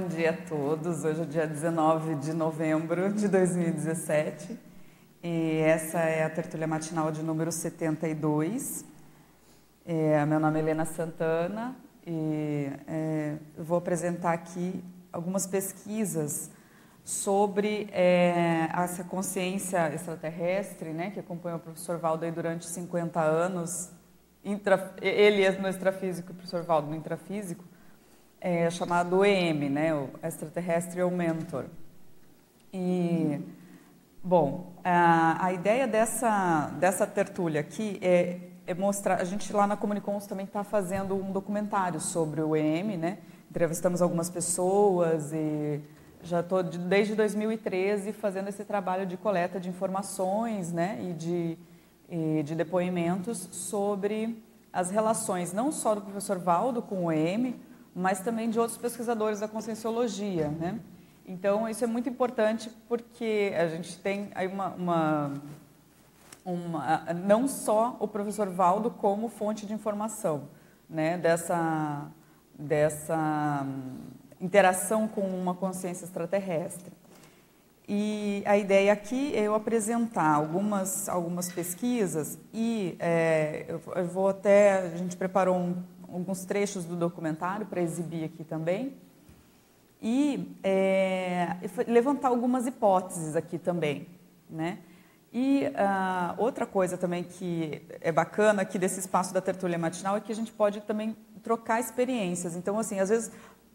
bom dia a todos. Hoje é dia 19 de novembro de 2017 e essa é a tertúlia matinal de número 72. É, meu nome é Helena Santana e é, vou apresentar aqui algumas pesquisas sobre é, essa consciência extraterrestre, né, que acompanhou o professor Valdo aí durante 50 anos. Intra, ele no extrafísico, o professor Valdo no intrafísico é, chamado EM, né, o Extraterrestrial Mentor. E, bom, a, a ideia dessa, dessa tertúlia aqui é, é, mostrar, a gente lá na Comunicons também está fazendo um documentário sobre o EM, né, entrevistamos algumas pessoas e já estou de, desde 2013 fazendo esse trabalho de coleta de informações né, e, de, e de depoimentos sobre as relações não só do professor Valdo com o EM, mas também de outros pesquisadores da conscienciologia, né? Então, isso é muito importante porque a gente tem aí uma, uma, uma, não só o professor Valdo como fonte de informação, né, dessa, dessa interação com uma consciência extraterrestre. E a ideia aqui é eu apresentar algumas, algumas pesquisas e é, eu vou até, a gente preparou um, alguns trechos do documentário para exibir aqui também. E é, levantar algumas hipóteses aqui também. Né? E uh, outra coisa também que é bacana aqui desse espaço da tertúlia matinal é que a gente pode também trocar experiências. Então, assim, às vezes,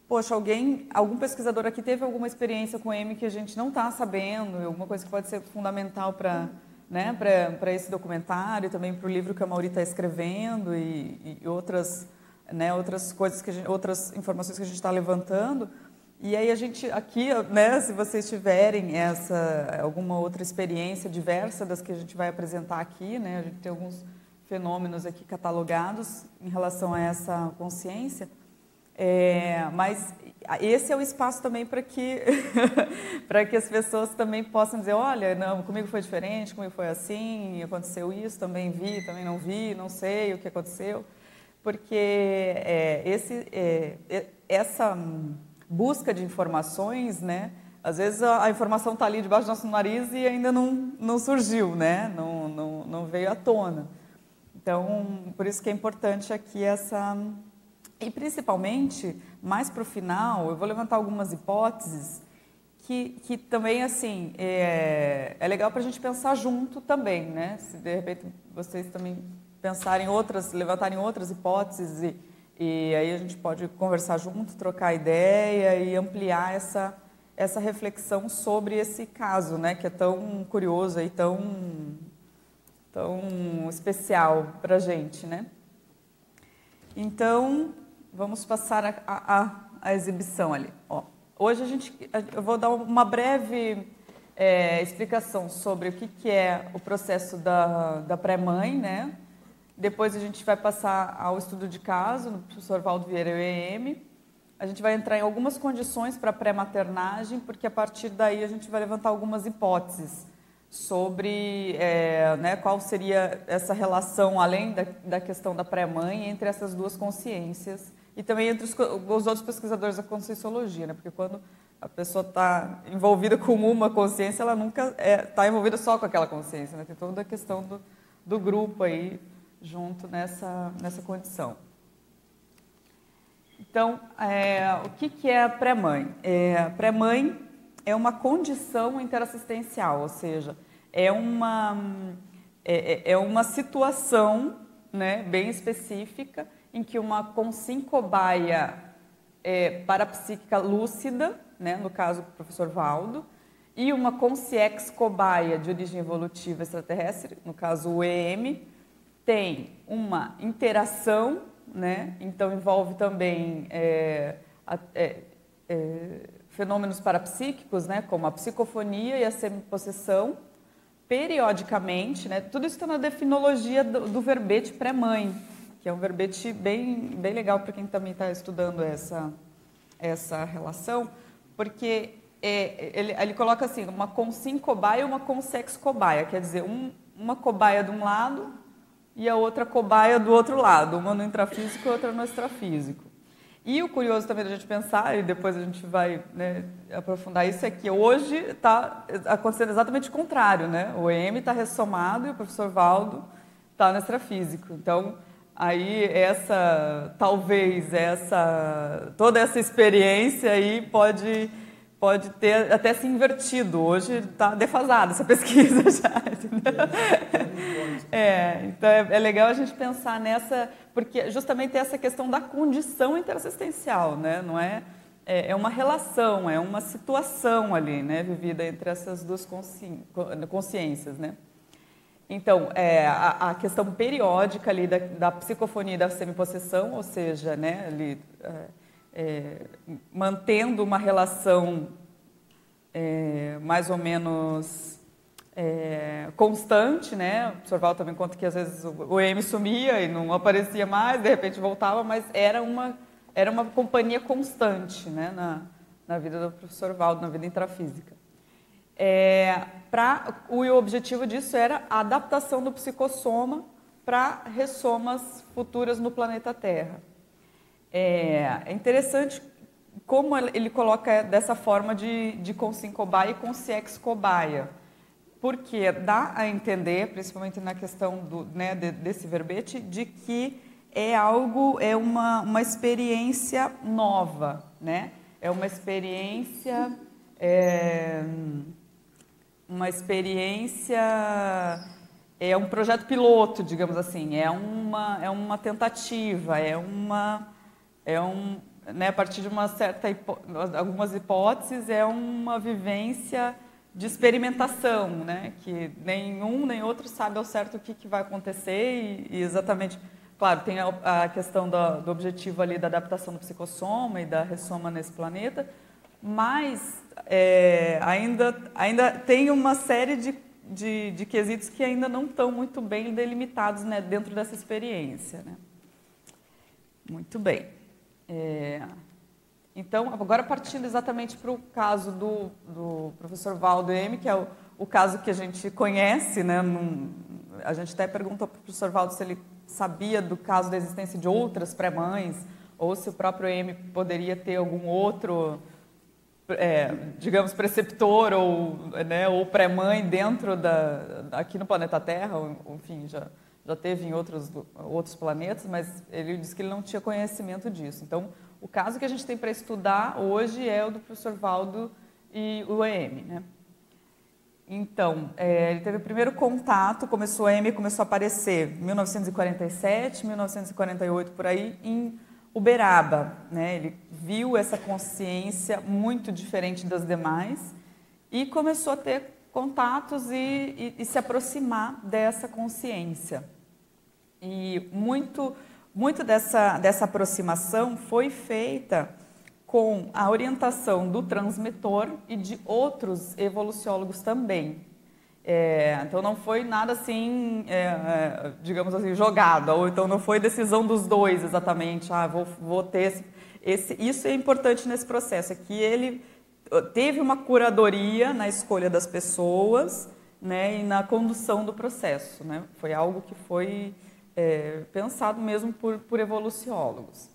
poxa, alguém, algum pesquisador aqui teve alguma experiência com M que a gente não está sabendo, alguma coisa que pode ser fundamental para né, para esse documentário, também para o livro que a Mauri está escrevendo e, e outras né, outras coisas que gente, outras informações que a gente está levantando. E aí a gente aqui, né, se vocês tiverem essa alguma outra experiência diversa das que a gente vai apresentar aqui, né, a gente tem alguns fenômenos aqui catalogados em relação a essa consciência. É, mas esse é o espaço também para que para que as pessoas também possam dizer, olha, não, comigo foi diferente, comigo foi assim, aconteceu isso, também vi, também não vi, não sei o que aconteceu porque é, esse, é, essa busca de informações, né, às vezes a, a informação está ali debaixo do nosso nariz e ainda não, não surgiu, né, não, não, não veio à tona. Então, por isso que é importante aqui essa... E principalmente, mais para o final, eu vou levantar algumas hipóteses que, que também, assim, é, é legal para a gente pensar junto também, né? Se de repente vocês também pensarem outras, levantarem outras hipóteses e, e aí a gente pode conversar junto, trocar ideia e ampliar essa, essa reflexão sobre esse caso, né, que é tão curioso e tão, tão especial para a gente, né? Então, vamos passar a, a, a exibição ali. Ó, hoje a gente, eu vou dar uma breve é, explicação sobre o que, que é o processo da, da pré-mãe, né? Depois a gente vai passar ao estudo de caso, no professor Valdo Vieira EM. A gente vai entrar em algumas condições para pré-maternagem, porque a partir daí a gente vai levantar algumas hipóteses sobre é, né, qual seria essa relação, além da, da questão da pré-mãe, entre essas duas consciências e também entre os, os outros pesquisadores da conscienciologia, né? porque quando a pessoa está envolvida com uma consciência, ela nunca está é, tá envolvida só com aquela consciência, né? tem toda a questão do, do grupo aí, junto nessa, nessa condição. Então, é, o que, que é a pré-mãe? É, pré-mãe é uma condição interassistencial, ou seja, é uma, é, é, é uma situação né, bem específica em que uma consim-cobaia é, parapsíquica lúcida, né, no caso do professor Valdo, e uma consciex cobaia de origem evolutiva extraterrestre, no caso o EM, tem uma interação, né? então envolve também é, é, é, fenômenos parapsíquicos, né? como a psicofonia e a semipossessão, periodicamente, né? tudo isso está na definologia do, do verbete pré-mãe, que é um verbete bem, bem legal para quem também está estudando essa, essa relação, porque é, ele, ele, coloca assim, uma consim cobaia e uma consex cobaia, quer dizer, um, uma cobaia de um lado e a outra cobaia do outro lado, uma no intrafísico e outra no extrafísico. E o curioso também da gente pensar, e depois a gente vai né, aprofundar isso, é que hoje está acontecendo exatamente o contrário. Né? O EM está ressomado e o professor Valdo está no extrafísico. Então, aí essa, talvez, essa, toda essa experiência aí pode pode ter até se invertido. Hoje está defasada essa pesquisa já. É, então é, é, legal a gente pensar nessa, porque justamente essa questão da condição interassistencial, né? Não é, é, é uma relação, é uma situação ali, né? Vivida entre essas duas consci, consciências, né? Então, é, a, a, questão periódica ali da, da psicofonia e da semipossessão, ou seja, né, ali, é, é, mantendo uma relação é, mais ou menos é, constante, né? O professor Val também conta que às vezes o EM sumia e não aparecia mais, de repente voltava, mas era uma, era uma companhia constante né? na, na vida do professor Valdo, na vida intrafísica. É, pra, o objetivo disso era a adaptação do psicossoma para ressomas futuras no planeta Terra. É, é interessante como ele coloca dessa forma de, de consim cobaia e consciex cobaia. Porque dá a entender, principalmente na questão do, né, de, desse verbete, de que é algo, é uma, uma experiência nova, né? É uma experiência, é, uma experiência, é um projeto piloto, digamos assim, é uma, é uma tentativa, é uma é um, né, a partir de uma certa hipó algumas hipóteses, é uma vivência de experimentação, né, que nenhum nem outro sabe ao certo o que, que vai acontecer e, e exatamente, claro, tem a, a questão do, do, objetivo ali da adaptação do psicossoma e da ressoma nesse planeta, mas é, ainda, ainda tem uma série de, de, de, quesitos que ainda não estão muito bem delimitados né, dentro dessa experiência. Né? Muito bem. É, então, agora partindo exatamente para o caso do, do professor Valdo M, que é o, o caso que a gente conhece, né? Num, a gente até perguntou para o professor Valdo se ele sabia do caso da existência de outras pré-mães, ou se o próprio M poderia ter algum outro, é, digamos, preceptor ou, né, ou pré-mãe dentro da, aqui no planeta Terra, ou, enfim, já, já teve em outros, outros planetas, mas ele disse que ele não tinha conhecimento disso. Então, o caso que a gente tem para estudar hoje é o do professor Valdo e o EM. Né? Então, é, ele teve o primeiro contato, começou a EM, começou a aparecer em 1947, 1948, por aí, em Uberaba. Né? Ele viu essa consciência muito diferente das demais e começou a ter contatos e, e, e se aproximar dessa consciência. E muito, muito dessa, dessa aproximação foi feita com a orientação do transmitor e de outros evoluciólogos também. É, então não foi nada assim, é, é, digamos assim, jogado, ou então não foi decisão dos dois exatamente, ah, vou, vou ter esse, esse, Isso é importante nesse processo, é que ele teve uma curadoria na escolha das pessoas né, e na condução do processo. Né? Foi algo que foi é, pensado mesmo por, por evoluciólogos.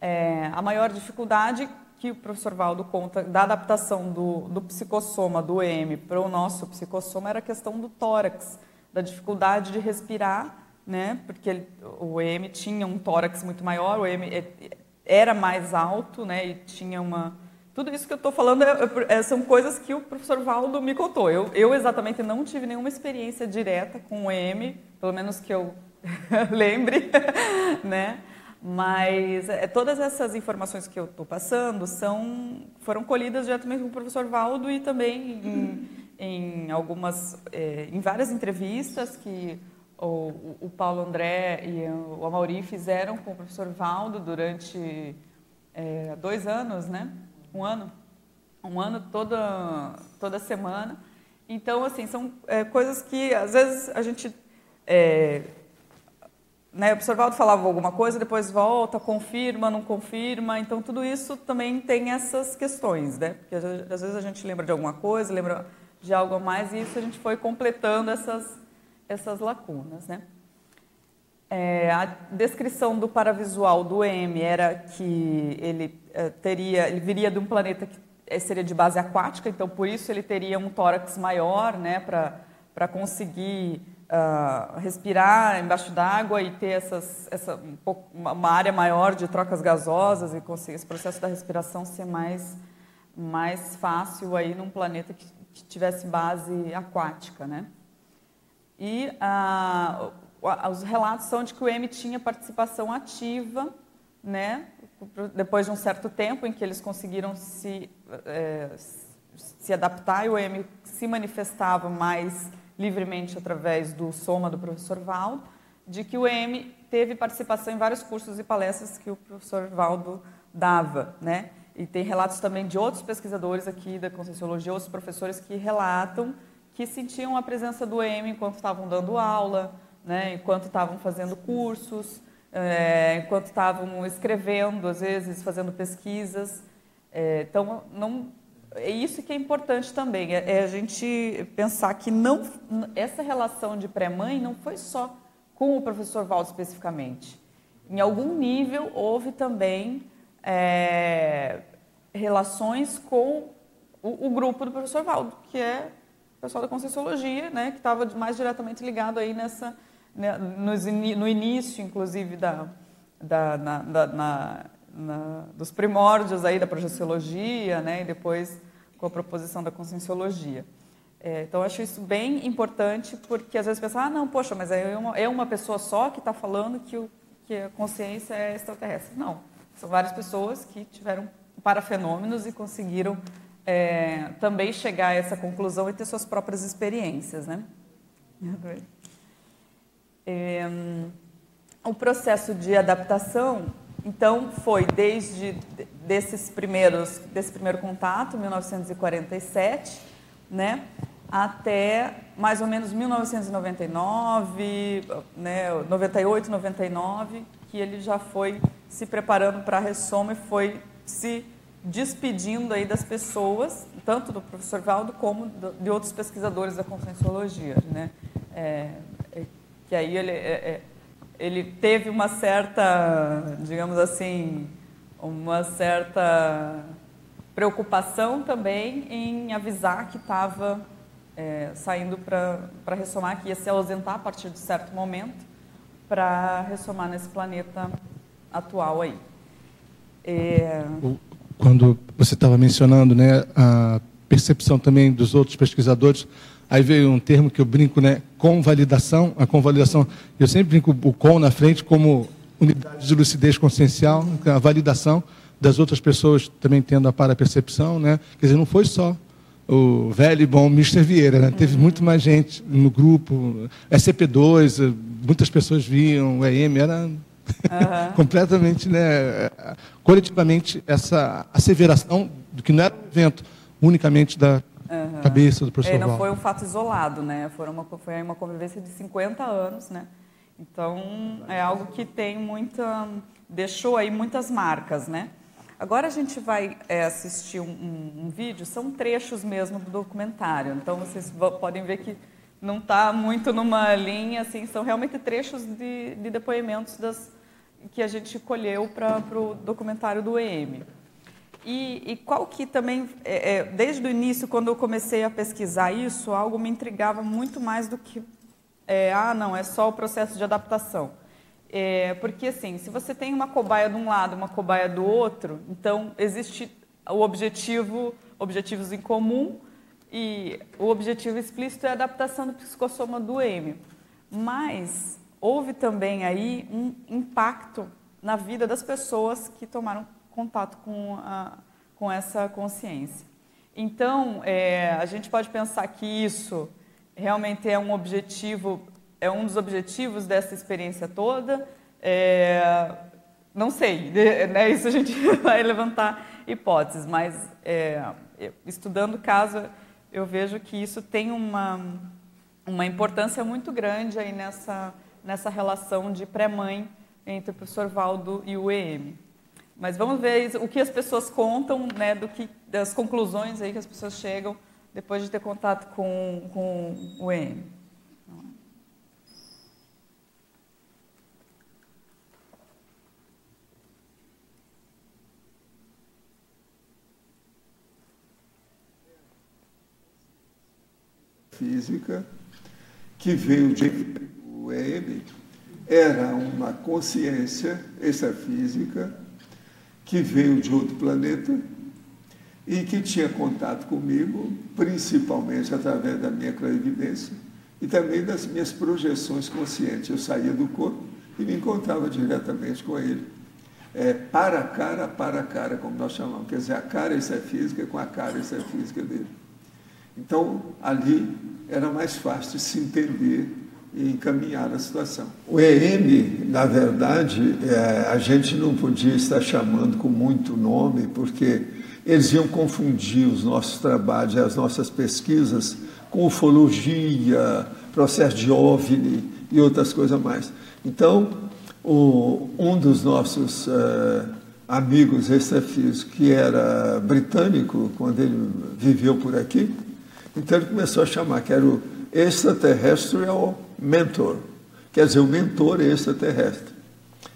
É, a maior dificuldade que o professor Valdo conta da adaptação do, do psicossoma, do EM, para o nosso psicossoma era a questão do tórax, da dificuldade de respirar, né? porque ele, o EM tinha um tórax muito maior, o EM é, era mais alto né? e tinha uma... Tudo isso que eu estou falando é, é, são coisas que o professor Valdo me contou. Eu, eu exatamente não tive nenhuma experiência direta com o EM, pelo menos que eu lembre, né? Mas é, todas essas informações que eu estou passando são, foram colhidas diretamente com o professor Valdo e também em, em algumas, é, em várias entrevistas que o, o, Paulo André e o Amauri fizeram com o professor Valdo durante é, dois anos, né? Um ano, um ano toda toda semana. Então, assim, são é, coisas que às vezes a gente é, né, o professor Valdo falava alguma coisa, depois volta, confirma, não confirma. Então, tudo isso também tem essas questões, né? Porque às vezes a gente lembra de alguma coisa, lembra de algo a mais, e isso a gente foi completando essas, essas lacunas, né? É, a descrição do paravisual do EM era que ele é, teria, ele viria de um planeta que é, seria de base aquática, então por isso ele teria um tórax maior, né, para conseguir uh, respirar embaixo d'água e ter essas, essa, um uma área maior de trocas gasosas e conseguir esse processo da respiração ser mais, mais fácil aí num planeta que, que tivesse base aquática, né? E uh, os relatos são de que o M tinha participação ativa, né? Depois de um certo tempo em que eles conseguiram se, é, se adaptar e o M se manifestava mais livremente através do soma do professor Valdo, de que o EM teve participação em vários cursos e palestras que o professor Valdo dava, né? E tem relatos também de outros pesquisadores aqui da Conscienciologia, outros professores que relatam que sentiam a presença do EM enquanto estavam dando aula, né? enquanto estavam fazendo cursos, é, enquanto estavam escrevendo, às vezes fazendo pesquisas. É, então, não, é isso que é importante também, é, é a gente pensar que não, essa relação de pré-mãe não foi só com o professor Valdo especificamente. Em algum nível houve também é, relações com o, o, grupo do professor Valdo, que é o pessoal da Conscienciologia, né, que estava mais diretamente ligado aí nessa, né, no início, inclusive, da, da na, da, na, na, dos primórdios aí da projeciologia, né, e depois com a proposição da conscienciologia. É, então, acho isso bem importante, porque às vezes pensa, ah, não, poxa, mas é uma, é uma pessoa só que está falando que, o, que a consciência é extraterrestre. Não, são várias pessoas que tiveram parafenômenos e conseguiram é, também chegar a essa conclusão e ter suas próprias experiências, né? É, o processo de adaptação então, foi desde desses primeiros, desse primeiro contato, 1947, né, até mais ou menos 1999, né, 98, 99, que ele já foi se preparando para a ressoma e foi se despedindo aí das pessoas, tanto do professor Valdo como de outros pesquisadores da conscienciologia, né? É, que aí ele é, é ele teve uma certa, digamos assim, uma certa preocupação também em avisar que estava é, saindo para ressomar, que ia se ausentar a partir de certo momento para ressomar nesse planeta atual aí. É... Quando você estava mencionando né, a percepção também dos outros pesquisadores Aí veio um termo que eu brinco, né? Convalidação. A convalidação, eu sempre brinco o com na frente como unidade de lucidez consciencial, a validação das outras pessoas também tendo a para-percepção, né? Quer dizer, não foi só o velho e bom Mr. Vieira, né? Teve muito mais gente no grupo, SCP-2, muitas pessoas viam, o EM era uhum. completamente, né? Coletivamente, essa asseveração do que não era um evento unicamente da uhum. cabeça do professor é, Não foi um fato isolado, né? Foi uma, foi uma convivência de 50 anos, né? Então, é algo que tem muita... deixou aí muitas marcas, né? Agora a gente vai é, assistir um, um, um, vídeo, são trechos mesmo do documentário. Então, vocês podem ver que não está muito numa linha, assim, são realmente trechos de, de depoimentos das, que a gente colheu para o documentário do EM. E, e, qual que também, é, é, desde o início, quando eu comecei a pesquisar isso, algo me intrigava muito mais do que, é, ah, não, é só o processo de adaptação. É, porque, assim, se você tem uma cobaia de um lado, uma cobaia do outro, então existe o objetivo, objetivos em comum, e o objetivo explícito é a adaptação do psicossoma do M. Mas houve também aí um impacto na vida das pessoas que tomaram contato com, a, com essa consciência. Então, é, a gente pode pensar que isso realmente é um objetivo, é um dos objetivos dessa experiência toda. É, não sei, né, isso a gente vai levantar hipóteses, mas é, estudando o caso, eu vejo que isso tem uma, uma importância muito grande aí nessa, nessa relação de pré-mãe entre o professor Valdo e o EM. Mas vamos ver o que as pessoas contam, né, do que, das conclusões aí que as pessoas chegam depois de ter contato com, com o EM. física que veio de o EM era uma consciência extrafísica que veio de outro planeta e que tinha contato comigo, principalmente através da minha clarividência e também das minhas projeções conscientes. Eu saía do corpo e me encontrava diretamente com ele. É, para a cara, para a cara, como nós chamamos. Quer dizer, a cara extrafísica com a cara extrafísica dele. Então, ali era mais fácil de se entender encaminhar a situação. O EM, na verdade, é, a gente não podia estar chamando com muito nome, porque eles iam confundir os nossos trabalhos e as nossas pesquisas com ufologia, processo de OVNI e outras coisas mais. Então, o, um dos nossos uh, amigos extrafísicos, que era britânico, quando ele viveu por aqui, então ele começou a chamar, que era o extraterrestrial mentor, quer dizer, o mentor extraterrestre,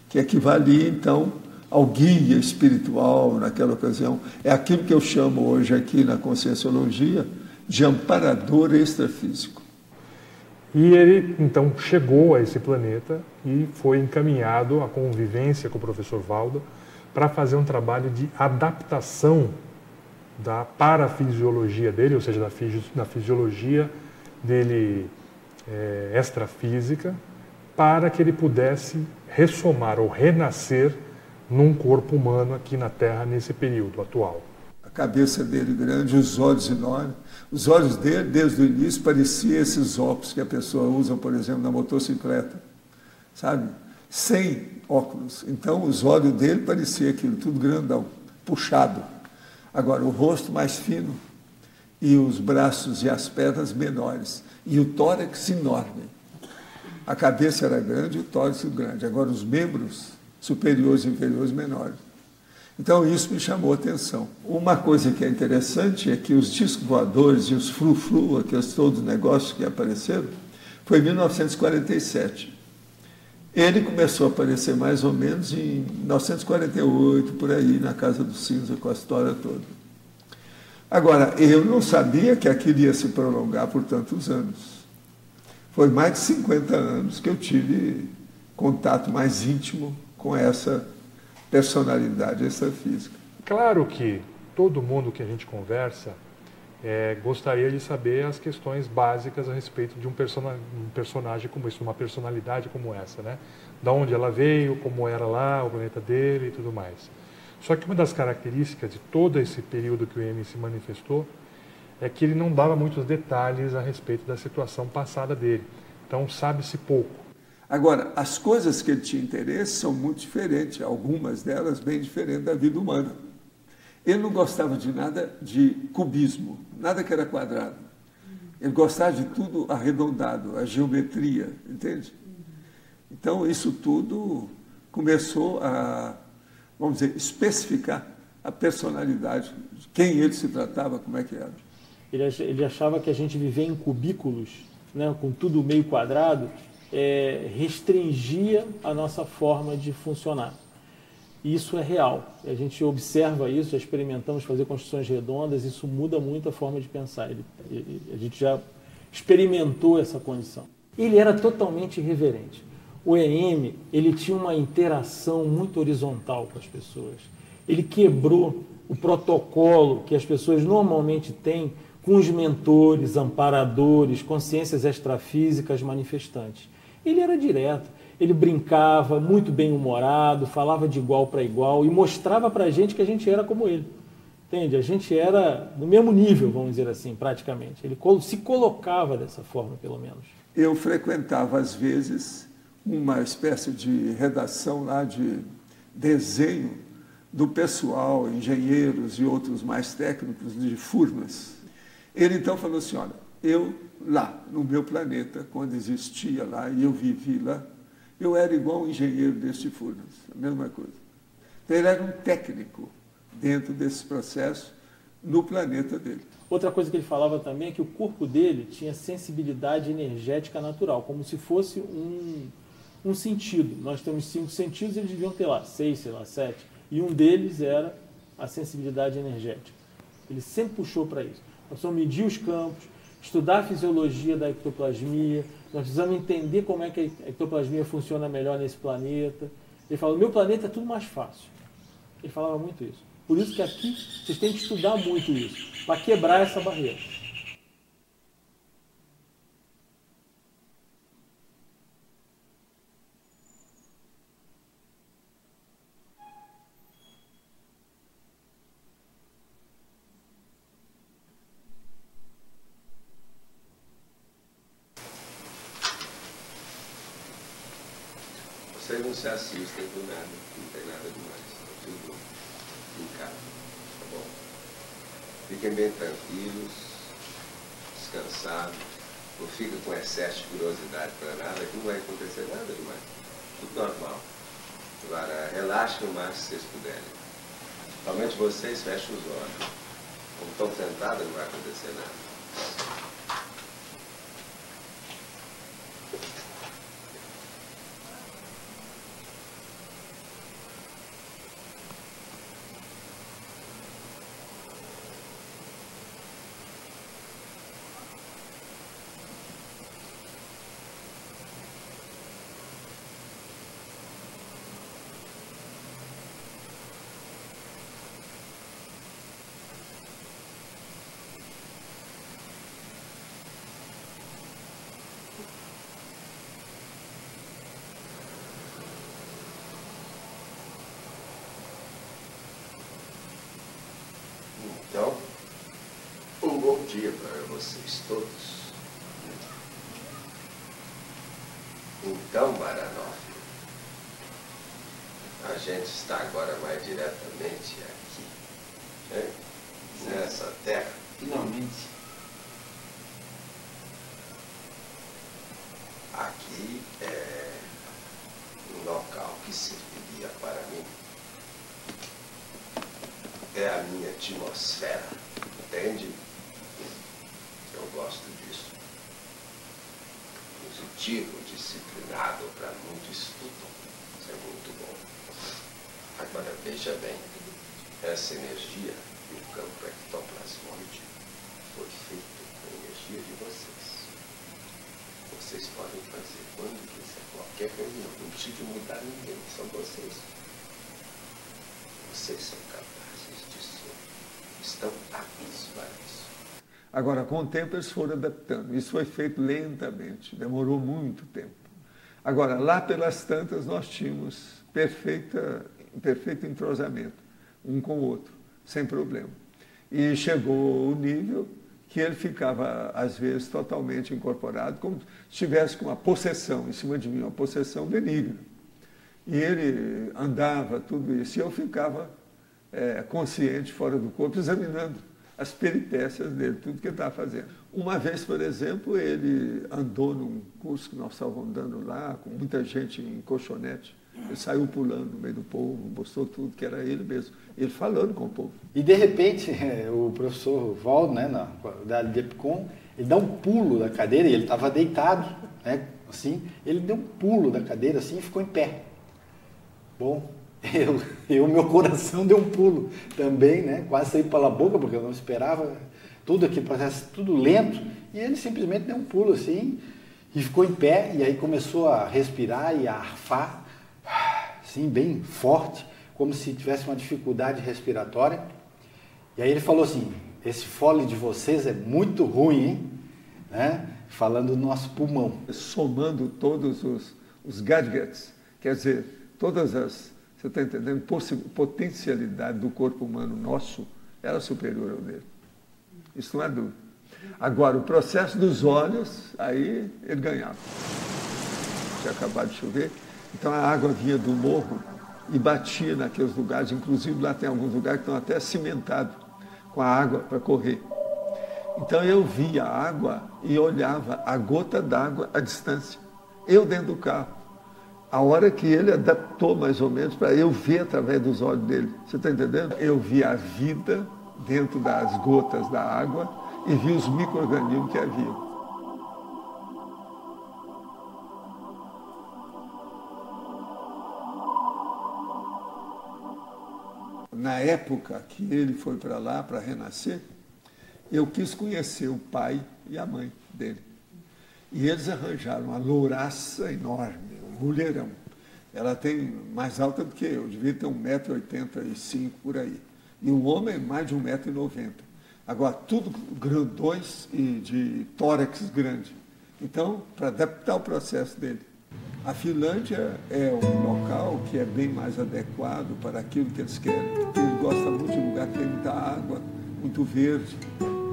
que equivalia então ao guia espiritual naquela ocasião. É aquilo que eu chamo hoje aqui na conscienciologia de amparador extrafísico. E ele então chegou a esse planeta e foi encaminhado à convivência com o professor Valdo para fazer um trabalho de adaptação da parafisiologia dele, ou seja, da, fisi da fisiologia dele é, extrafísica, para que ele pudesse ressomar ou renascer num corpo humano aqui na Terra nesse período atual. A cabeça dele grande, os olhos enormes. Os olhos dele, desde o início, pareciam esses óculos que a pessoa usa, por exemplo, na motocicleta, sabe? Sem óculos. Então, os olhos dele pareciam aquilo, tudo grandão, puxado. Agora, o rosto mais fino e os braços e as pernas menores. E o tórax enorme. A cabeça era grande e o tórax grande. Agora, os membros superiores e inferiores menores. Então, isso me chamou a atenção. Uma coisa que é interessante é que os discos voadores e os fru-fru, aqueles todos negócios que apareceram, foi em 1947. Ele começou a aparecer mais ou menos em 1948, por aí, na Casa do Cinza, com a história toda. Agora, eu não sabia que aquilo ia se prolongar por tantos anos. Foi mais de 50 anos que eu tive contato mais íntimo com essa personalidade extrafísica. Claro que todo mundo que a gente conversa é, gostaria de saber as questões básicas a respeito de um, persona, um personagem como esse, uma personalidade como essa, né? Da onde ela veio, como era lá, o planeta dele e tudo mais. Só que uma das características de todo esse período que o M se manifestou é que ele não dava muitos detalhes a respeito da situação passada dele. Então sabe-se pouco. Agora, as coisas que ele tinha interesse são muito diferentes, algumas delas bem diferentes da vida humana. Ele não gostava de nada de cubismo, nada que era quadrado. Ele gostava de tudo arredondado, a geometria, entende? Então, isso tudo começou a, vamos dizer, especificar a personalidade, de quem ele se tratava, como é que era. Ele achava que a gente vivia em cubículos, né, com tudo meio quadrado, é, restringia a nossa forma de funcionar. Isso é real. A gente observa isso, já experimentamos fazer construções redondas, isso muda muito a forma de pensar. Ele, ele, a gente já experimentou essa condição. Ele era totalmente irreverente. O EM, ele tinha uma interação muito horizontal com as pessoas. Ele quebrou o protocolo que as pessoas normalmente têm com os mentores, amparadores, consciências extrafísicas manifestantes. Ele era direto ele brincava, muito bem humorado, falava de igual para igual e mostrava para a gente que a gente era como ele. Entende? A gente era no mesmo nível, vamos dizer assim, praticamente. Ele se colocava dessa forma, pelo menos. Eu frequentava, às vezes, uma espécie de redação lá de desenho do pessoal, engenheiros e outros mais técnicos de Furnas. Ele então falou assim: olha, eu lá no meu planeta, quando existia lá e eu vivi lá, eu era igual um engenheiro deste Furnas, a mesma coisa. Então ele era um técnico dentro desse processo no planeta dele. Outra coisa que ele falava também é que o corpo dele tinha sensibilidade energética natural, como se fosse um, um sentido. Nós temos cinco sentidos, eles deviam ter lá seis, sei lá, sete. E um deles era a sensibilidade energética. Ele sempre puxou para isso. A pessoa media os campos, estudar a fisiologia da ectoplasmia, nós precisamos entender como é que a ectoplasmia funciona melhor nesse planeta. Ele fala, meu planeta é tudo mais fácil. Ele falava muito isso. Por isso que aqui vocês têm que estudar muito isso, para quebrar essa barreira. Vocês não se assistem do nada, não tem nada demais. Tá tudo em casa, tá bom? Fiquem bem tranquilos, descansados, não fiquem com excesso de curiosidade para nada, que não vai acontecer nada demais. Tudo normal. Agora, relaxem o mais que vocês puderem. Principalmente vocês, fechem os olhos. Como estão sentados, não vai acontecer nada. Então, um bom dia para vocês todos. Então, Baranoff, a gente está agora mais diretamente aqui, né? nessa terra. Finalmente. Aqui é um local que serviria para mim. É a minha atmosfera, entende? Eu gosto disso. Positivo, disciplinado, para muito estudo. Isso é muito bom. Agora veja bem, essa energia do campo ectoplasmóide foi feita com a energia de vocês. Vocês podem fazer quando quiser, qualquer reunião, não precisa mudar ninguém, são vocês. Vocês são capazes disso. Estão isso. Agora, com o tempo, eles foram adaptando. Isso foi feito lentamente, demorou muito tempo. Agora, lá pelas tantas, nós tínhamos perfeita, perfeito entrosamento, um com o outro, sem problema. E chegou o nível que ele ficava, às vezes, totalmente incorporado, como se tivesse com uma possessão em cima de mim, uma possessão benigna. E ele andava, tudo isso, e eu ficava é, consciente, fora do corpo, examinando as peripécias dele, tudo que ele estava fazendo. Uma vez, por exemplo, ele andou num curso que nós estávamos andando lá, com muita gente em colchonete. Ele saiu pulando no meio do povo, mostrou tudo que era ele mesmo. Ele falando com o povo. E de repente, o professor Valdo, né, na, da DEPCON, ele dá um pulo da cadeira, e ele estava deitado, né, assim, ele deu um pulo da cadeira assim e ficou em pé. Bom, eu, eu meu coração deu um pulo também, né, quase saí pela boca, porque eu não esperava, tudo aquele processo, tudo lento, e ele simplesmente deu um pulo assim, e ficou em pé, e aí começou a respirar e a arfar, assim, bem forte, como se tivesse uma dificuldade respiratória. E aí ele falou assim: esse fole de vocês é muito ruim, hein? Né? Falando do nosso pulmão. Somando todos os, os gadgets, quer dizer, todas as, você está entendendo, potencialidade do corpo humano nosso era superior ao dele. Isso não é dúvida. Agora, o processo dos olhos, aí ele ganhava. Tinha acabado de chover, então a água vinha do morro e batia naqueles lugares, inclusive lá tem alguns lugares que estão até cimentados com a água para correr. Então eu via a água e olhava a gota d'água à distância, eu dentro do carro. A hora que ele adaptou mais ou menos para eu ver através dos olhos dele. Você está entendendo? Eu vi a vida dentro das gotas da água e vi os micro-organismos que havia. Na época que ele foi para lá para renascer, eu quis conhecer o pai e a mãe dele. E eles arranjaram uma louraça enorme, um mulherão. Ela tem mais alta do que eu, devia ter 1,85m por aí. E o homem mais de 1,90m. Agora, tudo grandões e de tórax grande. Então, para adaptar o processo dele. A Finlândia é um local que é bem mais adequado para aquilo que eles querem. Eles gostam muito de lugar que tem muita água, muito verde.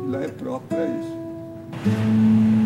Lá é próprio para isso.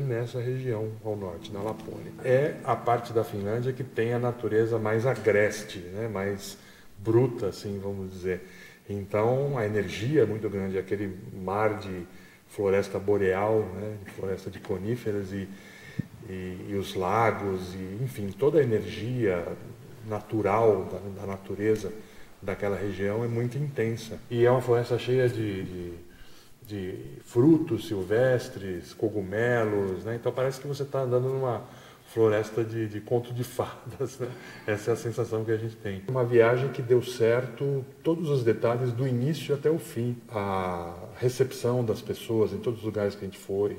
Nessa região ao norte, na Lapônia. É a parte da Finlândia que tem a natureza mais agreste, né? mais bruta, assim, vamos dizer. Então, a energia é muito grande, aquele mar de floresta boreal, né? floresta de coníferas e, e, e, os lagos, e, enfim, toda a energia natural da, da, natureza daquela região é muito intensa. E é uma floresta cheia de, de de frutos silvestres, cogumelos, né? Então parece que você está andando numa floresta de, de conto de fadas, né? Essa é a sensação que a gente tem. Uma viagem que deu certo, todos os detalhes do início até o fim, a recepção das pessoas em todos os lugares que a gente foi,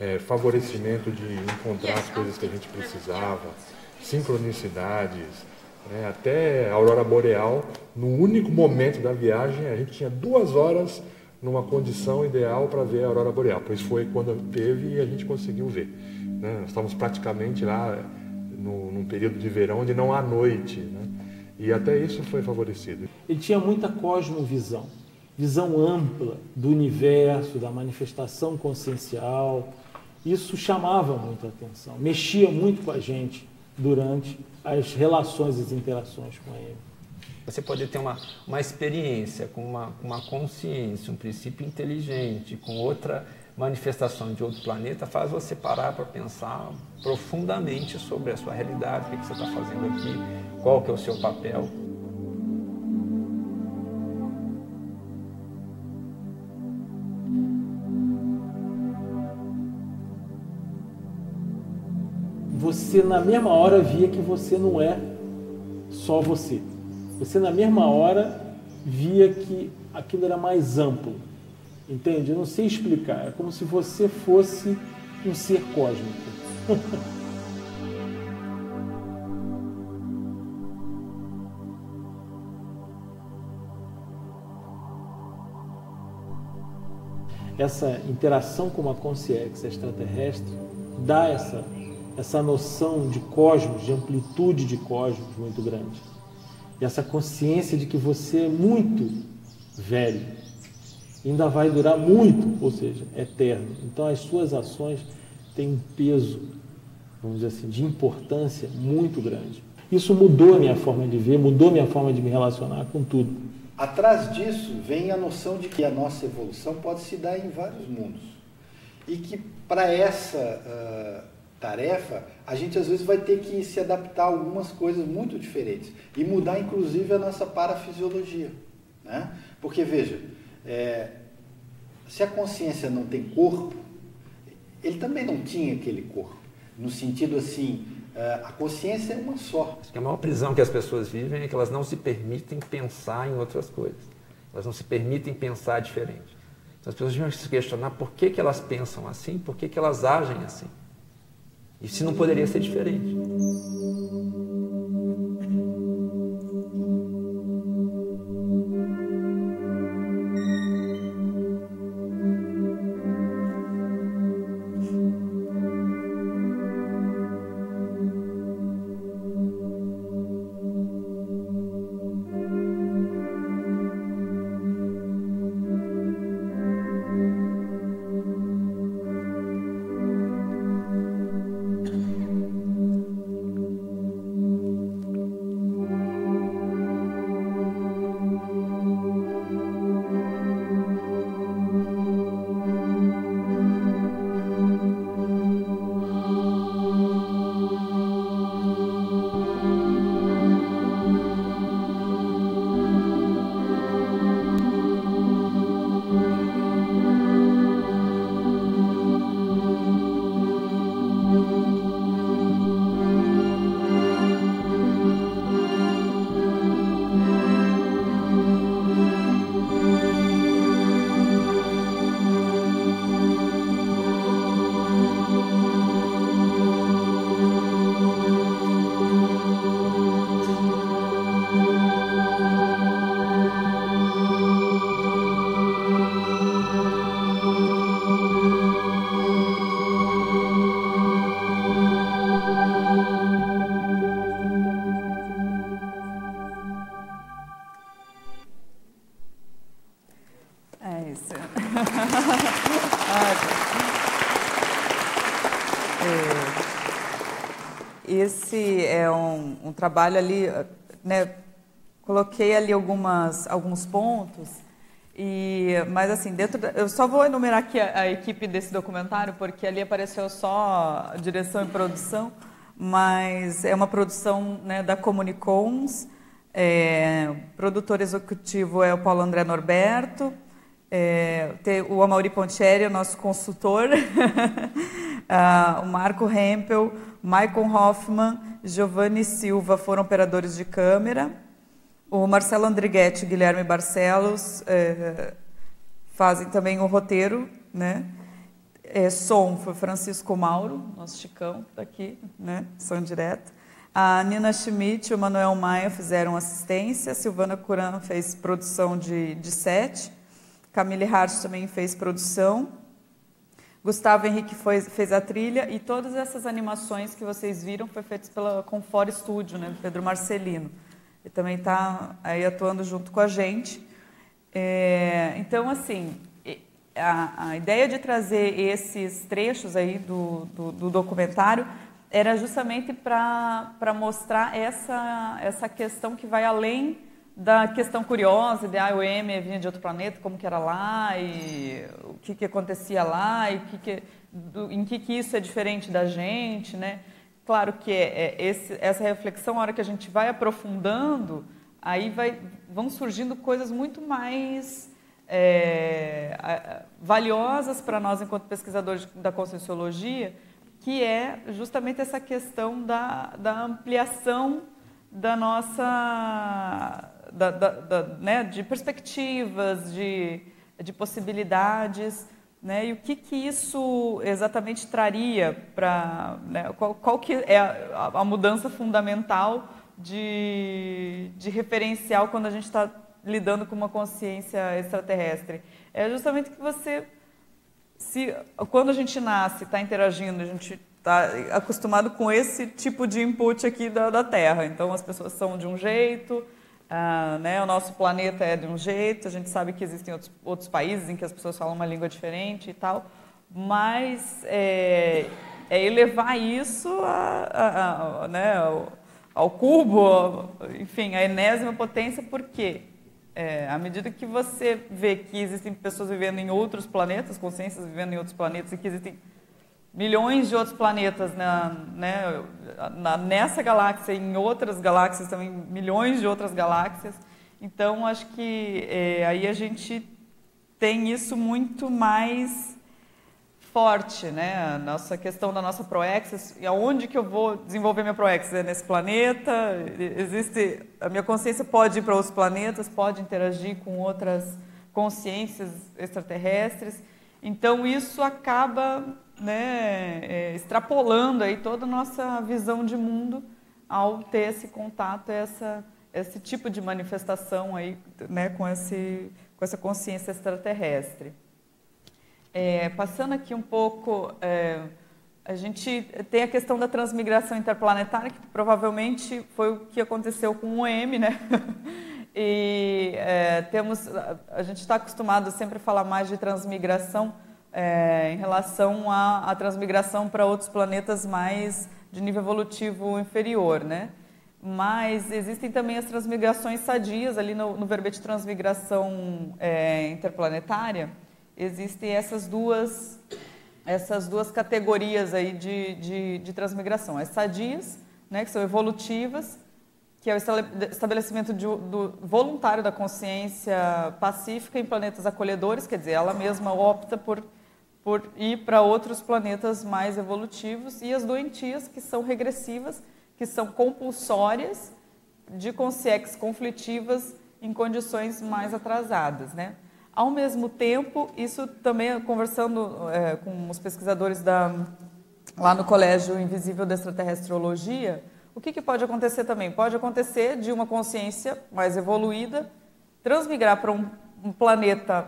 é, favorecimento de encontrar as coisas que a gente precisava, sincronicidades, né? até a aurora boreal. No único momento da viagem, a gente tinha duas horas numa condição ideal para ver a aurora boreal, pois foi quando teve e a gente conseguiu ver. Né? Nós estávamos praticamente lá no, num período de verão onde não há noite, né? e até isso foi favorecido. Ele tinha muita cosmovisão, visão ampla do universo, da manifestação consciencial. Isso chamava muita atenção, mexia muito com a gente durante as relações e as interações com ele. Você pode ter uma, uma experiência com uma, uma consciência, um princípio inteligente, com outra manifestação de outro planeta, faz você parar para pensar profundamente sobre a sua realidade, o que você está fazendo aqui, qual que é o seu papel. Você na mesma hora via que você não é só você você na mesma hora via que aquilo era mais amplo. Entende? Eu não sei explicar. É como se você fosse um ser cósmico. essa interação com uma consciência extraterrestre dá essa, essa noção de cosmos, de amplitude de cosmos muito grande essa consciência de que você é muito velho, ainda vai durar muito, ou seja, eterno. Então as suas ações têm um peso vamos dizer assim, de importância muito grande. Isso mudou a minha forma de ver, mudou a minha forma de me relacionar com tudo. Atrás disso vem a noção de que a nossa evolução pode se dar em vários mundos. E que para essa uh, tarefa, a gente às vezes vai ter que se adaptar a algumas coisas muito diferentes e mudar inclusive a nossa parafisiologia. Né? Porque veja, é, se a consciência não tem corpo, ele também não tinha aquele corpo. No sentido assim, é, a consciência é uma só. Acho que a maior prisão que as pessoas vivem é que elas não se permitem pensar em outras coisas. Elas não se permitem pensar diferente. Então as pessoas deviam se questionar por que, que elas pensam assim, por que, que elas agem assim. E se não poderia ser diferente. Trabalho ali, né, coloquei ali algumas, alguns pontos. E, mas assim, dentro da, eu só vou enumerar aqui a, a, equipe desse documentário, porque ali apareceu só direção e produção, mas é uma produção né, da Comunicons, é, produtor executivo é o Paulo André Norberto, é, o Amaury Pontieri, nosso consultor, ah, o Marco Hempel, Michael Hoffman, Giovanni Silva foram operadores de câmera. O Marcelo Andrighetti e Guilherme Barcelos é, fazem também o roteiro, né? É, som foi Francisco Mauro, nosso Chicão, está aqui, né? Som direto. A Nina Schmidt e o Manuel Maia fizeram assistência. A Silvana Curan fez produção de, de set. Camille Hart também fez produção. Gustavo Henrique foi, fez a trilha e todas essas animações que vocês viram foi feitas pela Confort Studio, né, Pedro Marcelino. Ele também está aí atuando junto com a gente. É, então, assim, a, a, ideia de trazer esses trechos aí do, do, do documentário era justamente para mostrar essa, essa questão que vai além da questão curiosa de ah, o M vinha de outro planeta, como que era lá e o que, que acontecia lá e que que, do, em que, que isso é diferente da gente, né? Claro que é, é esse, essa reflexão, a hora que a gente vai aprofundando, aí vai, vão surgindo coisas muito mais é, valiosas para nós enquanto pesquisadores da conscienciologia, que é justamente essa questão da, da ampliação da nossa da, da, da, né, de perspectivas, de, de possibilidades, né, e o que, que isso exatamente traria para... Né, qual, qual que é a, a, mudança fundamental de, de referencial quando a gente está lidando com uma consciência extraterrestre? É justamente que você... Se, quando a gente nasce, está interagindo, a gente está acostumado com esse tipo de input aqui da, da Terra. Então, as pessoas são de um jeito, ah, né, o nosso planeta é de um jeito, a gente sabe que existem outros, outros países em que as pessoas falam uma língua diferente e tal, mas é, é elevar isso a, a, a, né, ao, ao, cubo, enfim, a enésima potência, por quê? É, à medida que você vê que existem pessoas vivendo em outros planetas, consciências vivendo em outros planetas, e que existem milhões de outros planetas na, né, na, nessa galáxia, em outras galáxias também, milhões de outras galáxias. Então, acho que é, aí a gente tem isso muito mais forte, né? A nossa questão da nossa proexis, e aonde que eu vou desenvolver minha proexis? É nesse planeta? Existe a minha consciência pode ir para outros planetas, pode interagir com outras consciências extraterrestres. Então isso acaba né, é, extrapolando aí toda a nossa visão de mundo ao ter esse contato, essa, esse tipo de manifestação aí, né, com, esse, com essa consciência extraterrestre. É, passando aqui um pouco, é, a gente tem a questão da transmigração interplanetária, que provavelmente foi o que aconteceu com o EM, né? E é, temos, a gente está acostumado sempre a falar mais de transmigração é, em relação à, à transmigração para outros planetas mais de nível evolutivo inferior, né? Mas existem também as transmigrações sadias, ali no, no verbete transmigração é, interplanetária, existem essas duas, essas duas categorias aí de, de, de transmigração. As sadias, né, que são evolutivas, que é o estabelecimento de, do voluntário da consciência pacífica em planetas acolhedores, quer dizer, ela mesma opta por por ir para outros planetas mais evolutivos, e as doentias, que são regressivas, que são compulsórias de consciências conflitivas em condições mais atrasadas. Né? Ao mesmo tempo, isso também, conversando é, com os pesquisadores da, lá no Colégio Invisível da Extraterrestrologia, o que, que pode acontecer também? Pode acontecer de uma consciência mais evoluída transmigrar para um, um planeta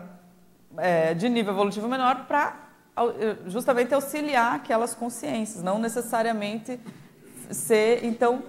é, de nível evolutivo menor para justamente auxiliar aquelas consciências, não necessariamente ser, então,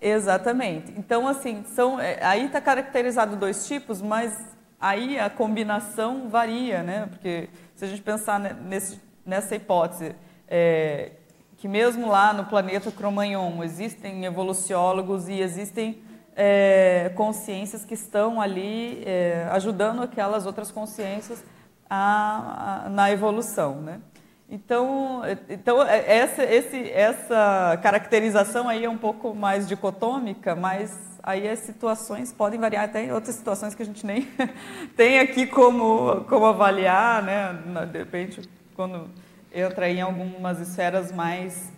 exatamente. Então, assim, são, eh, aí está caracterizado dois tipos, mas aí a combinação varia, né? Porque se a gente pensar nesse, nessa hipótese, é, que mesmo lá no planeta Cromagnon existem evoluciólogos e existem é, consciências que estão ali é, ajudando aquelas outras consciências a, a, na evolução, né? Então, então é, essa, esse, essa caracterização aí é um pouco mais dicotômica, mas aí as situações podem variar até em outras situações que a gente nem tem aqui como, como avaliar, né? De repente, quando entra em algumas esferas mais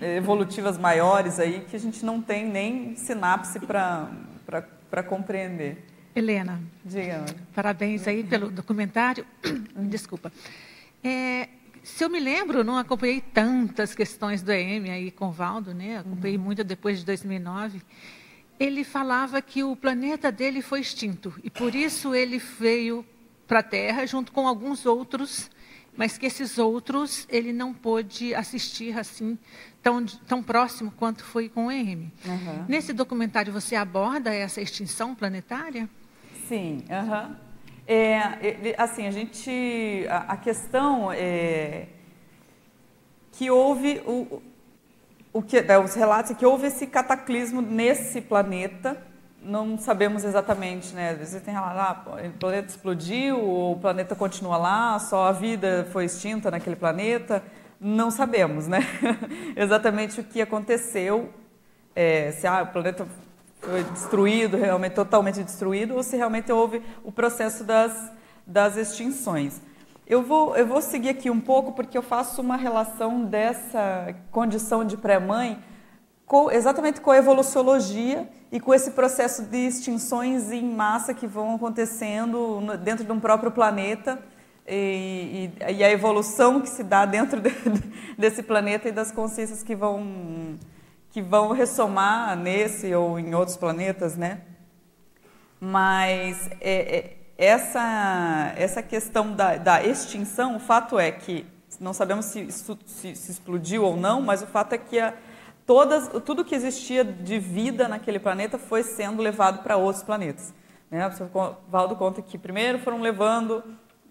evolutivas maiores aí, que a gente não tem nem sinapse para compreender. Helena. Diga. Parabéns aí pelo documentário. Desculpa. É, se eu me lembro, não acompanhei tantas questões do EM aí com o Valdo, né? Acompanhei uhum. muito depois de 2009. Ele falava que o planeta dele foi extinto e por isso ele veio para a Terra junto com alguns outros, mas que esses outros ele não pôde assistir assim tão, tão próximo quanto foi com o EM. Uhum. Nesse documentário você aborda essa extinção planetária? Sim, uhum. é, assim, a gente, a, a questão é que houve o, o que, é, os relatos é que houve esse cataclismo nesse planeta, não sabemos exatamente, né? Existem relatos, ah, o planeta explodiu, o planeta continua lá, só a vida foi extinta naquele planeta, não sabemos, né? exatamente o que aconteceu, é, se ah, o planeta foi destruído, realmente totalmente destruído, ou se realmente houve o processo das, das extinções. Eu vou, eu vou seguir aqui um pouco porque eu faço uma relação dessa condição de pré-mãe com, exatamente com a evoluciologia e com esse processo de extinções em massa que vão acontecendo dentro de um próprio planeta e, e, e a evolução que se dá dentro de, desse planeta e das consciências que vão que vão ressomar nesse ou em outros planetas, né? Mas é, é, essa, essa questão da, da, extinção, o fato é que, não sabemos se, se, se explodiu ou não, mas o fato é que a, todas, tudo que existia de vida naquele planeta foi sendo levado para outros planetas. Né? O Valdo conta que primeiro foram levando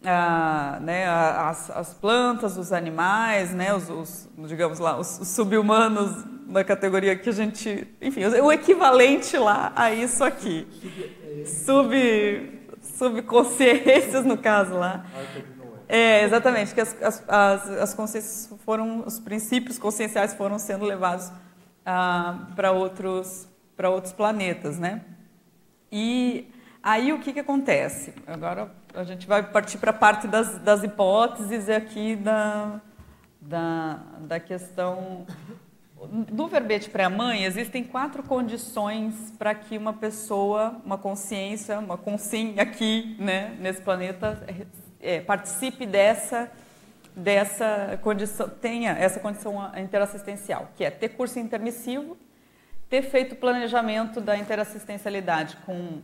a, né, as, as, plantas, os animais, né, os, os digamos lá, os, os subhumanos da categoria que a gente, enfim, o equivalente lá a isso aqui, sub subconsciências no caso lá. É, exatamente, que as, as, as, as consciências foram, os princípios conscienciais foram sendo levados ah, para outros, outros planetas, né? E aí o que, que acontece? Agora a gente vai partir para a parte das, das hipóteses aqui da, da, da questão do verbete pré-mãe, existem quatro condições para que uma pessoa, uma consciência, uma consciência aqui, né, nesse planeta, é, participe dessa, dessa condição, tenha essa condição interassistencial, que é ter curso intermissivo, ter feito planejamento da interassistencialidade com,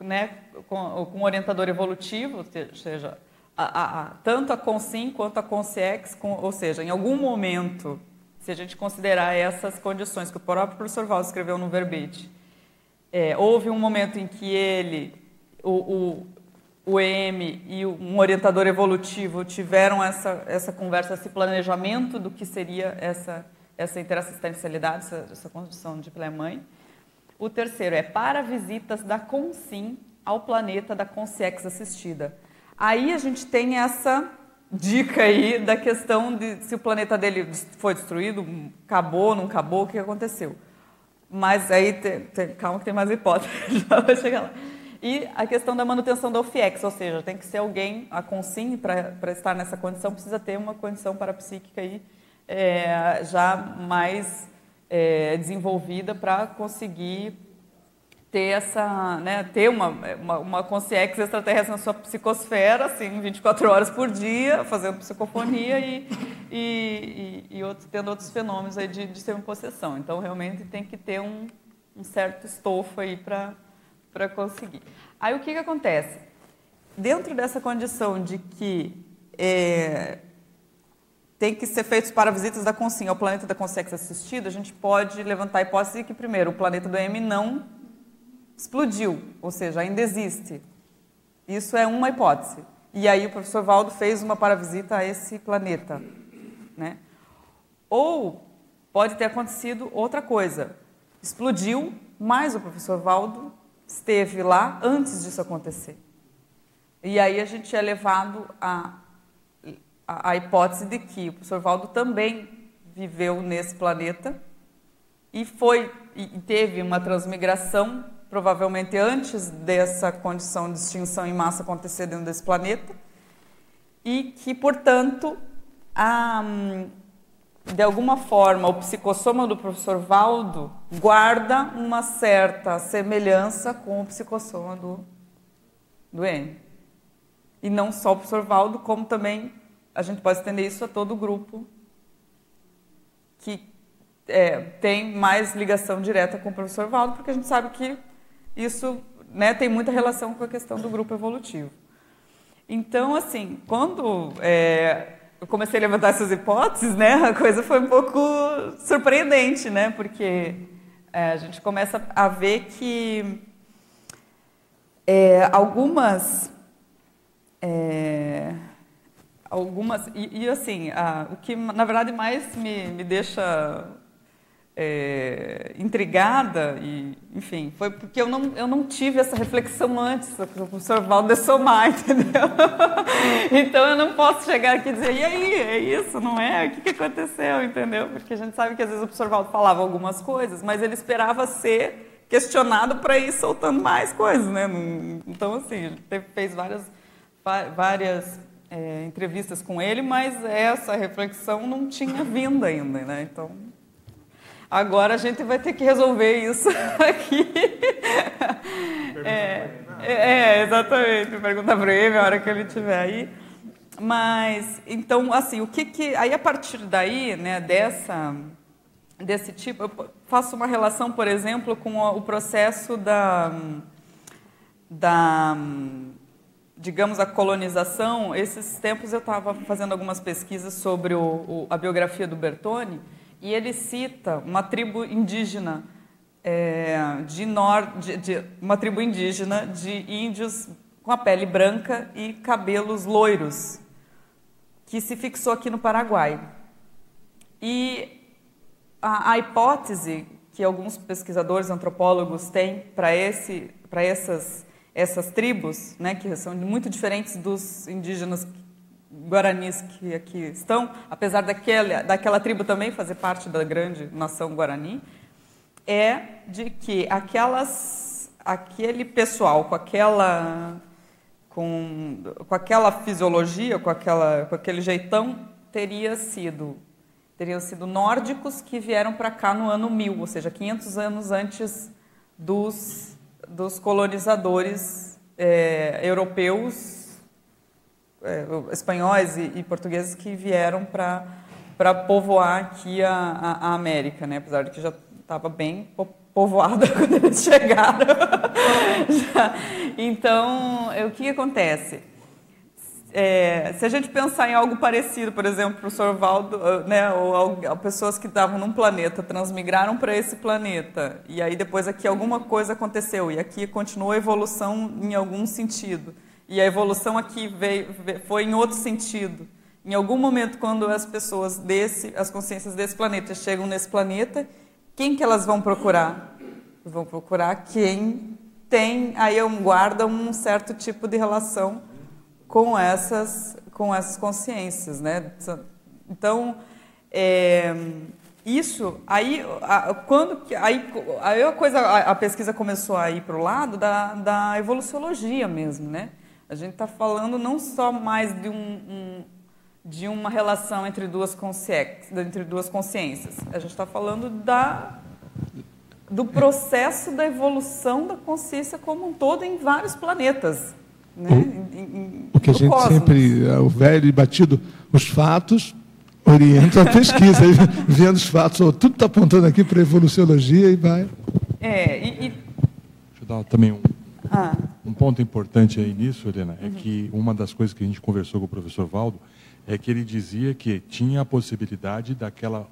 né, com, com orientador evolutivo, ou seja, a, a, a, tanto a Consim quanto a Consciex, com, ou seja, em algum momento se a gente considerar essas condições que o próprio professor Val escreveu no verbete. É, houve um momento em que ele, o, o, o EM e um orientador evolutivo tiveram essa, essa conversa, esse planejamento do que seria essa, essa interassistencialidade, essa, essa condição de pré-mãe. O terceiro é para visitas da Consim ao planeta da Consciex assistida. Aí a gente tem essa dica aí da questão de se o planeta dele foi destruído, acabou, não acabou, o que aconteceu. Mas aí, tem, tem, calma que tem mais hipóteses, já vai chegar lá. E a questão da manutenção da OFIEX, ou seja, tem que ser alguém, a consim, para estar nessa condição, precisa ter uma condição parapsíquica aí, é, já mais é, desenvolvida para conseguir ter essa, né, ter uma, uma, uma consciência extraterrestre na sua psicosfera, assim, 24 horas por dia, fazendo psicofonia e, e, e, e outros, tendo outros fenômenos aí de, de possessão Então, realmente tem que ter um, um certo estofo aí para conseguir. Aí, o que, que acontece? Dentro dessa condição de que é, tem que ser feitos para visitas da consciência ao planeta da consciência assistida, a gente pode levantar a hipótese de que, primeiro, o planeta do M não explodiu, ou seja, ainda existe. Isso é uma hipótese. E aí o professor Valdo fez uma paravisita a esse planeta. Né? Ou pode ter acontecido outra coisa. Explodiu, mas o professor Valdo esteve lá antes disso acontecer. E aí a gente é levado a, a, a hipótese de que o professor Valdo também viveu nesse planeta e foi e teve uma transmigração provavelmente antes dessa condição de extinção em massa acontecer dentro desse planeta, e que, portanto, a, de alguma forma, o psicossoma do professor Valdo guarda uma certa semelhança com o psicossoma do, do N. E não só o professor Valdo, como também a gente pode estender isso a todo o grupo que é, tem mais ligação direta com o professor Valdo, porque a gente sabe que isso né, tem muita relação com a questão do grupo evolutivo. Então, assim, quando é, eu comecei a levantar essas hipóteses, né, a coisa foi um pouco surpreendente, né, porque é, a gente começa a ver que é, algumas é, algumas e, e assim a, o que na verdade mais me, me deixa é, intrigada e, enfim, foi porque eu não, eu não tive essa reflexão antes, o professor Valdo Somar, entendeu? então eu não posso chegar aqui e dizer, e aí, é isso, não é? O que, que aconteceu, entendeu? Porque a gente sabe que às vezes o professor Valdo falava algumas coisas, mas ele esperava ser questionado para ir soltando mais coisas, né? Então, assim, gente fez várias, várias é, entrevistas com ele, mas essa reflexão não tinha vindo ainda, né? Então, Agora a gente vai ter que resolver isso aqui. É, é, exatamente. Pergunta para ele a hora que ele estiver aí. Mas, então, assim, o que que... Aí, a partir daí, né, dessa, desse tipo, eu faço uma relação, por exemplo, com o processo da... da digamos, a colonização. Esses tempos eu estava fazendo algumas pesquisas sobre o, o, a biografia do Bertone, e ele cita uma tribo indígena é, de, nor, de, de, uma tribo indígena de índios com a pele branca e cabelos loiros, que se fixou aqui no Paraguai. E a, a hipótese que alguns pesquisadores, antropólogos têm para esse, para essas essas tribos, né, que são muito diferentes dos indígenas guaranis que aqui estão, apesar daquela, daquela tribo também fazer parte da grande nação guarani, é de que aquelas, aquele pessoal com aquela, com, com aquela fisiologia, com, aquela, com aquele jeitão, teria sido teriam sido nórdicos que vieram para cá no ano 1000, ou seja, 500 anos antes dos, dos colonizadores é, europeus, é, espanhóis e, e, portugueses que vieram para povoar aqui a, a, a, América, né? apesar de que já estava bem povoada quando eles chegaram. então, o que acontece? É, se a gente pensar em algo parecido, por exemplo, o professor Valdo, ah, né, ou, ou pessoas que estavam num planeta, transmigraram para esse planeta, e aí depois aqui alguma coisa aconteceu, e aqui continuou a evolução em algum sentido, e a evolução aqui veio, foi em outro sentido. Em algum momento, quando as pessoas desse, as consciências desse planeta chegam nesse planeta, quem que elas vão procurar? Vão procurar quem tem aí um guarda um certo tipo de relação com essas, com essas consciências. Né? Então, é, isso, aí, a, quando, aí, aí a, coisa, a, a pesquisa começou a ir para o lado da, da evoluciologia mesmo. Né? A gente está falando não só mais de, um, um, de uma relação entre duas, consciências, entre duas consciências, a gente está falando da, do processo da evolução da consciência como um todo em vários planetas. Né? O, em, em, o que a gente cosmos. sempre, é, o velho e batido, os fatos orientam a pesquisa. vendo os fatos, tudo está apontando aqui para a evoluciologia e vai. É, e, e... Deixa eu dar também um, ah. um ponto importante aí nisso, Helena, é uhum. que uma das coisas que a gente conversou com o professor Valdo é que ele dizia que tinha a possibilidade daquela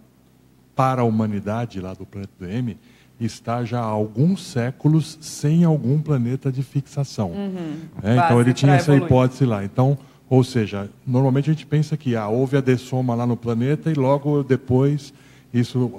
para a humanidade lá do planeta do M está já há alguns séculos sem algum planeta de fixação. Uhum. É, então ele tinha essa hipótese lá. Então, ou seja, normalmente a gente pensa que ah, houve a dessoma lá no planeta e logo depois isso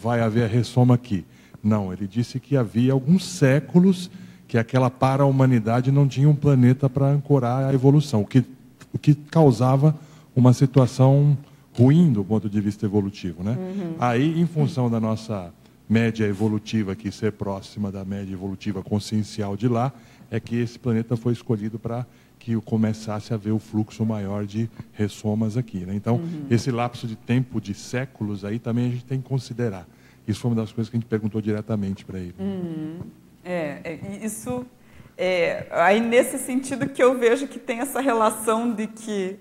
vai haver a ressoma aqui. Não, ele disse que havia alguns séculos que aquela para-humanidade não tinha um planeta para ancorar a evolução, o que, o que causava uma situação ruim do ponto de vista evolutivo. Né? Uhum. Aí, em função da nossa média evolutiva aqui ser próxima da média evolutiva consciencial de lá, é que esse planeta foi escolhido para que começasse a ver o fluxo maior de ressomas aqui. Né? Então, uhum. esse lapso de tempo de séculos aí também a gente tem que considerar. Isso foi uma das coisas que a gente perguntou diretamente para ele. Uhum. É, é, isso. É, aí, nesse sentido, que eu vejo que tem essa relação de que,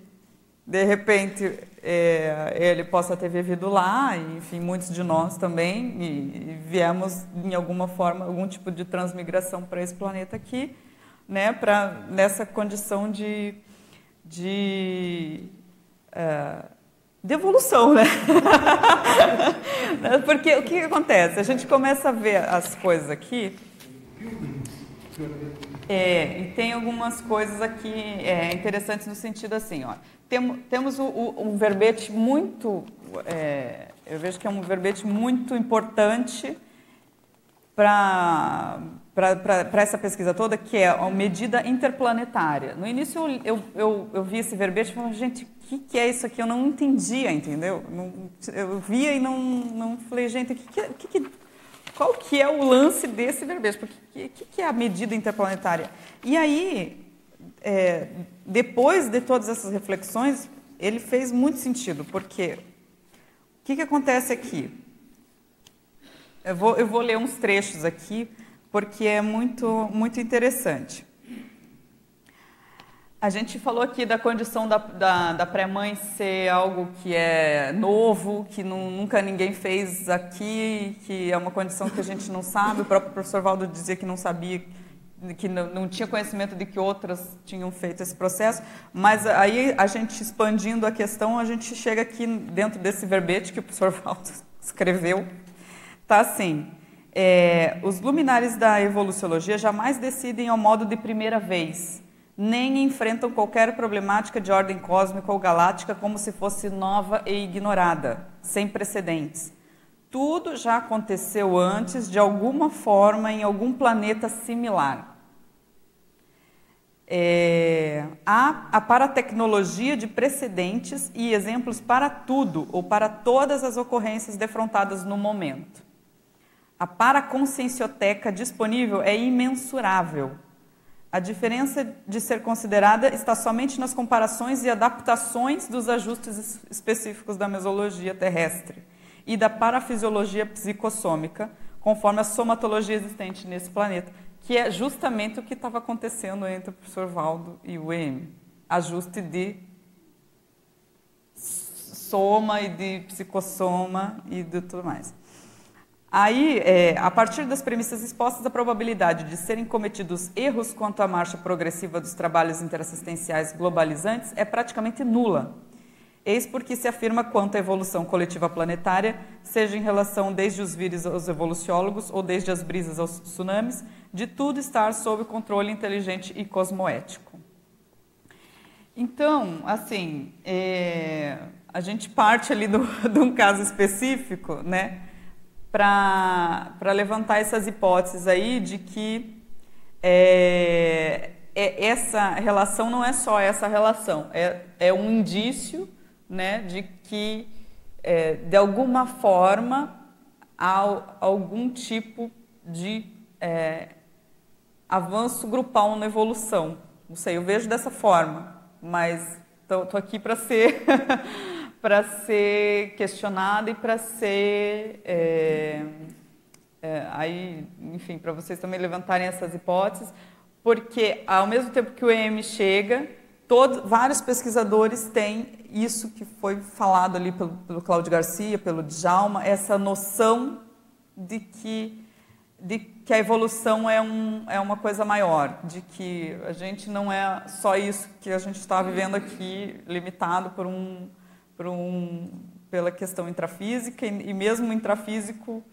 de repente, é, ele possa ter vivido lá, enfim, muitos de nós também, e, e viemos em alguma forma, algum tipo de transmigração para esse planeta aqui, né, para nessa condição de, de, é, de evolução, né? Porque o que acontece? A gente começa a ver as coisas aqui. É, e tem algumas coisas aqui é, interessantes no sentido assim, ó tem, temos o, o, um verbete muito, é, eu vejo que é um verbete muito importante para essa pesquisa toda, que é a medida interplanetária. No início eu, eu, eu, eu vi esse verbete e falei, gente, o que, que é isso aqui? Eu não entendia, entendeu? Não, eu via e não, não falei, gente, que, que, que, qual que é o lance desse verbete? O que, que, que é a medida interplanetária? E aí, é, depois de todas essas reflexões, ele fez muito sentido, porque o que, que acontece aqui? Eu vou, eu vou ler uns trechos aqui, porque é muito, muito interessante. A gente falou aqui da condição da, da, da pré-mãe ser algo que é novo, que não, nunca ninguém fez aqui, que é uma condição que a gente não sabe. O próprio professor Valdo dizia que não sabia que não, não, tinha conhecimento de que outras tinham feito esse processo, mas aí a gente expandindo a questão, a gente chega aqui dentro desse verbete que o professor Valdo escreveu, tá assim, é, os luminares da evoluciologia jamais decidem ao modo de primeira vez, nem enfrentam qualquer problemática de ordem cósmica ou galáctica como se fosse nova e ignorada, sem precedentes. Tudo já aconteceu antes, de alguma forma, em algum planeta similar. É, há a paratecnologia de precedentes e exemplos para tudo ou para todas as ocorrências defrontadas no momento. A paraconsciencioteca disponível é imensurável. A diferença de ser considerada está somente nas comparações e adaptações dos ajustes específicos da mesologia terrestre e da parafisiologia psicossômica, conforme a somatologia existente nesse planeta, que é justamente o que estava acontecendo entre o professor Valdo e o EM. Ajuste de soma e de psicossoma e de tudo mais. Aí, é, a partir das premissas expostas, a probabilidade de serem cometidos erros quanto à marcha progressiva dos trabalhos interassistenciais globalizantes é praticamente nula. Eis porque se afirma quanto à evolução coletiva planetária, seja em relação desde os vírus aos evoluciólogos ou desde as brisas aos tsunamis, de tudo estar sob controle inteligente e cosmoético. Então, assim, é, a gente parte ali de um caso específico, né, para levantar essas hipóteses aí de que é, é, essa relação não é só essa relação, é, é um indício, né, de que é, de alguma forma há algum tipo de é, avanço grupal na evolução. Não sei, eu vejo dessa forma, mas estou aqui para ser para ser questionada e para ser é, é, aí, enfim, para vocês também levantarem essas hipóteses, porque ao mesmo tempo que o EM chega, todos, vários pesquisadores têm isso que foi falado ali pelo, pelo Cláudio Garcia, pelo Djalma, essa noção de que de que a evolução é, um, é uma coisa maior, de que a gente não é só isso que a gente está vivendo aqui, limitado por um, um, pela questão intrafísica, e, e mesmo intrafísico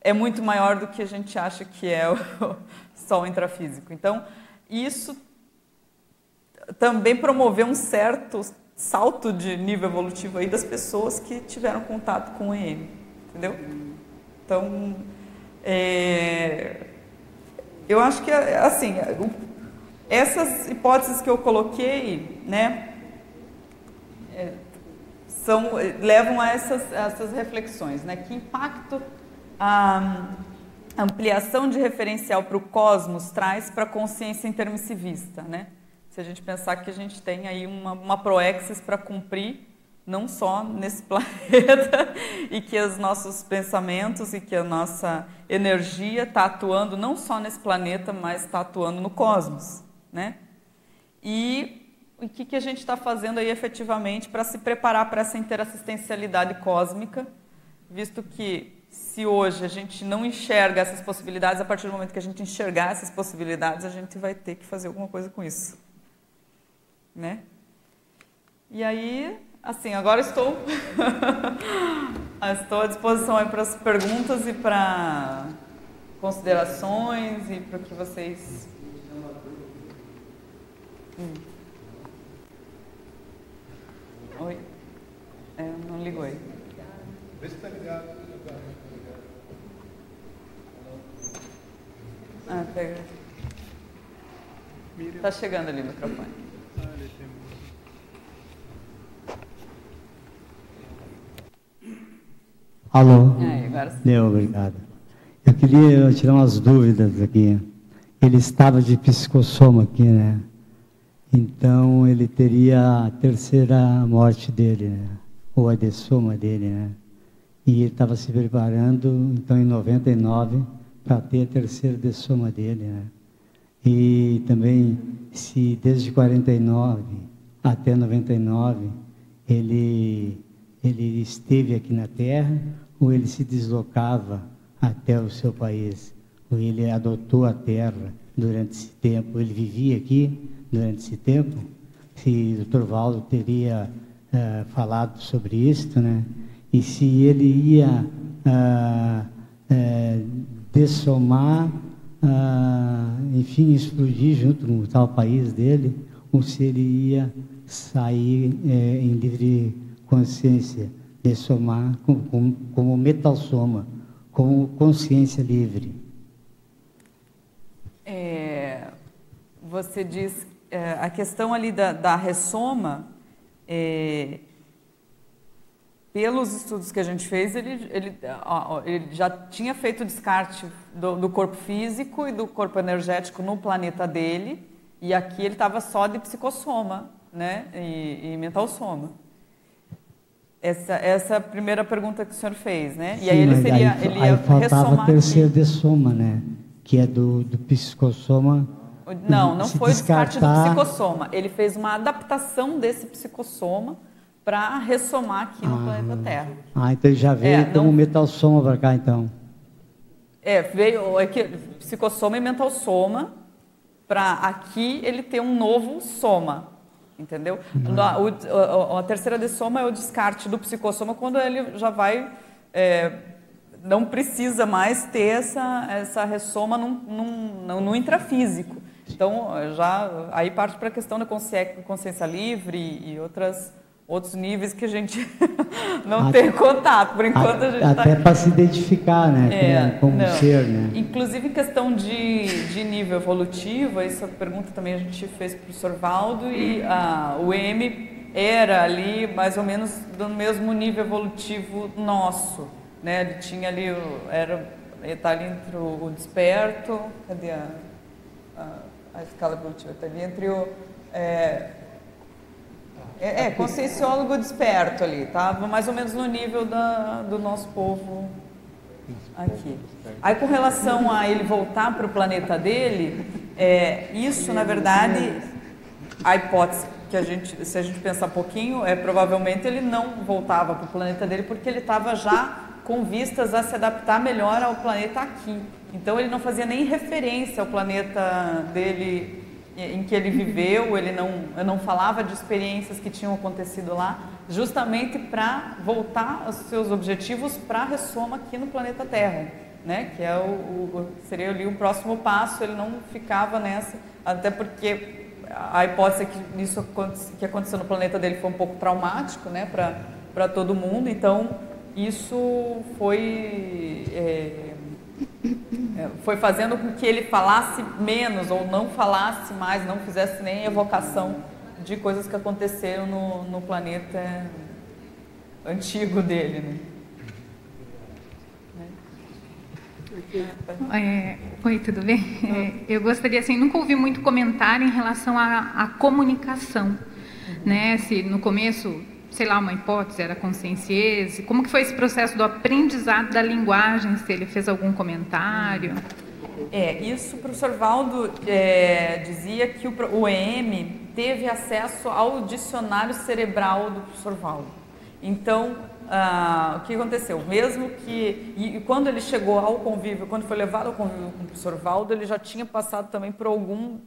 é muito maior do que a gente acha que é o, só o intrafísico. Então, isso também promoveu um certo salto de nível evolutivo aí das pessoas que tiveram contato com o EM, entendeu? Então, é, eu acho que, assim, essas hipóteses que eu coloquei, né, é, são, levam a essas, essas reflexões, né? Que impacto a ampliação de referencial para o cosmos traz para a consciência intermissivista, né? Se a gente pensar que a gente tem aí uma, uma proexis para cumprir não só nesse planeta e que os nossos pensamentos e que a nossa energia está atuando não só nesse planeta, mas está atuando no cosmos, né? E o que, que a gente está fazendo aí efetivamente para se preparar para essa interassistencialidade cósmica, visto que se hoje a gente não enxerga essas possibilidades, a partir do momento que a gente enxergar essas possibilidades, a gente vai ter que fazer alguma coisa com isso, né? E aí Assim, agora estou estou à disposição para as perguntas e para considerações e para que vocês hum. Oi. É, não ligou aí. Vê se está ligado. Ah, pega. Está chegando ali o microfone. Alô? É, agora sim. Deu, obrigado. Eu queria tirar umas dúvidas aqui. Ele estava de psicossoma aqui, né? Então ele teria a terceira morte dele, né? Ou a dessoma dele, né? E ele estava se preparando, então, em 99, para ter a terceira dessoma dele, né? E também, se desde 49 até 99, ele ele esteve aqui na Terra ou ele se deslocava até o seu país, ou ele adotou a Terra durante esse tempo, ele vivia aqui durante esse tempo. Se o Dr. Valdo teria uh, falado sobre isso, né? E se ele ia uh, uh, dessomar ah, enfim, explodir junto com o tal país dele, ou se ele ia sair é, em livre consciência, de somar como, como, como metal soma, como consciência livre. É, você diz é, a questão ali da, da ressoma, é, pelos estudos que a gente fez, ele, ele, ó, ele já tinha feito descarte do, do, corpo físico e do corpo energético no planeta dele, e aqui ele estava só de psicossoma né, e, e mental soma. Essa, essa é a primeira pergunta que o senhor fez, né? Sim, e aí ele seria. Aí, ele aí faltava terceiro de soma, né? Que é do, do psicossoma. Não, não foi descartar... o descarte do psicossoma. Ele fez uma adaptação desse psicossoma para ressomar aqui no ah, planeta Terra. Ah, então ele já veio é, como não... metal soma para cá, então. É, veio é psicossoma e mental soma, para aqui ele ter um novo soma. Entendeu? Uhum. a terceira de soma é o descarte do psicossoma quando ele já vai. É, não precisa mais ter essa, essa ressoma num, num, no intrafísico. Então, já aí parte para a questão da consciência, consciência livre e outras outros níveis que a gente não até, tem contato. Por enquanto a, gente tá Até tá... para se identificar, né? É, como, como ser, né? Inclusive em questão de, de nível evolutivo, essa pergunta também a gente fez para o professor Valdo e a, o M era ali mais ou menos do mesmo nível evolutivo nosso, né? Ele tinha ali, era, ele está ali entre o, o desperto, cadê a, a, a escala evolutiva? Está ali entre o... É, é, é conscienciólogo desperto ali, estava mais ou menos no nível da, do nosso povo aqui. Aí com relação a ele voltar para o planeta dele, é, isso na verdade, a hipótese que a gente, se a gente pensar um pouquinho, é provavelmente ele não voltava para o planeta dele porque ele estava já com vistas a se adaptar melhor ao planeta aqui. Então ele não fazia nem referência ao planeta dele em que ele viveu, ele não, não falava de experiências que tinham acontecido lá, justamente para voltar aos seus objetivos para a ressoma aqui no planeta Terra, né? Que é o, o, seria ali o próximo passo. Ele não ficava nessa, até porque a hipótese é que isso que aconteceu no planeta dele foi um pouco traumático, né? Para para todo mundo. Então isso foi é, é, foi fazendo com que ele falasse menos ou não falasse mais, não fizesse nem evocação de coisas que aconteceram no, no planeta antigo dele. Né? É, oi, tudo bem? É, eu gostaria, assim, nunca ouvi muito comentário em relação à, à comunicação, uhum. né? Se no começo sei lá, uma hipótese, era consciência. Como que foi esse processo do aprendizado da linguagem? Se ele fez algum comentário? É, isso o professor Valdo é, dizia que o, o EM teve acesso ao dicionário cerebral do professor Valdo. Então, ah, o que aconteceu? Mesmo que, e, e, quando ele chegou ao convívio, quando foi levado ao convívio com o professor Valdo, ele já tinha passado também por algum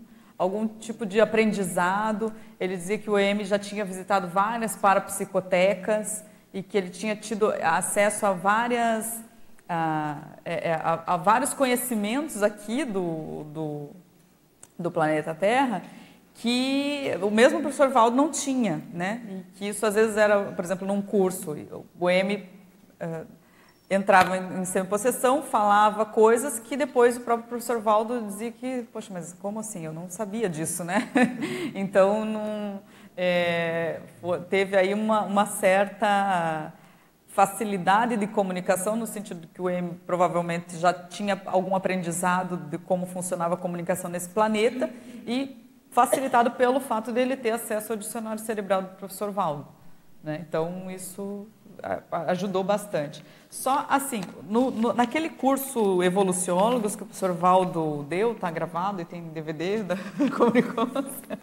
algum tipo de aprendizado. Ele dizia que o EM já tinha visitado várias parapsicotecas e que ele tinha tido acesso a várias a, é, é, a, a vários conhecimentos aqui do, do, do, planeta Terra que o mesmo professor Valdo não tinha, né? E que isso às vezes era, por exemplo, num curso, o EM uh, entrava em, semi-possessão, falava coisas que depois o próprio professor Valdo dizia que, poxa, mas como assim? Eu não sabia disso, né? então, não, é, teve aí uma, uma, certa facilidade de comunicação, no sentido que o M provavelmente já tinha algum aprendizado de como funcionava a comunicação nesse planeta e facilitado pelo fato dele ter acesso ao dicionário cerebral do professor Valdo. Né? Então, isso ajudou bastante. Só assim, no, no, naquele curso Evoluciólogos que o professor Valdo deu, está gravado e tem DVD da Comunicôncia,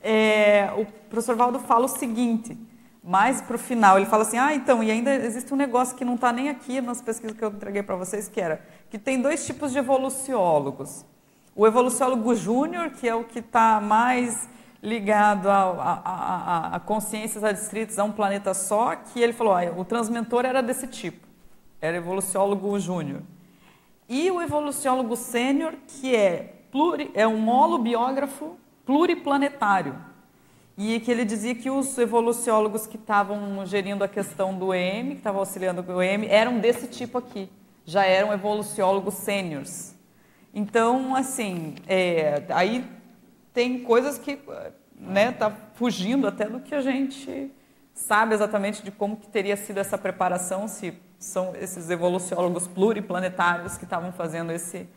é, o professor Valdo fala o seguinte, mais para o final, ele fala assim, ah, então, e ainda existe um negócio que não está nem aqui nas pesquisas que eu entreguei para vocês, que era, que tem dois tipos de evoluciólogos. O evoluciólogo júnior, que é o que está mais ligado a, a, a, a, consciências adstritas a um planeta só, que ele falou, ah, o transmentor era desse tipo, era evoluciólogo júnior. e o evoluciólogo sênior, que é, pluri, é um holobiógrafo pluriplanetário. E que ele dizia que os evoluciólogos que estavam gerindo a questão do EM, que estavam auxiliando o EM, eram desse tipo aqui. Já eram evoluciólogos sêniors. Então, assim, é, aí tem coisas que né, tá fugindo até do que a gente sabe exatamente de como que teria sido essa preparação, se são esses evoluciólogos pluriplanetários que estavam fazendo esse,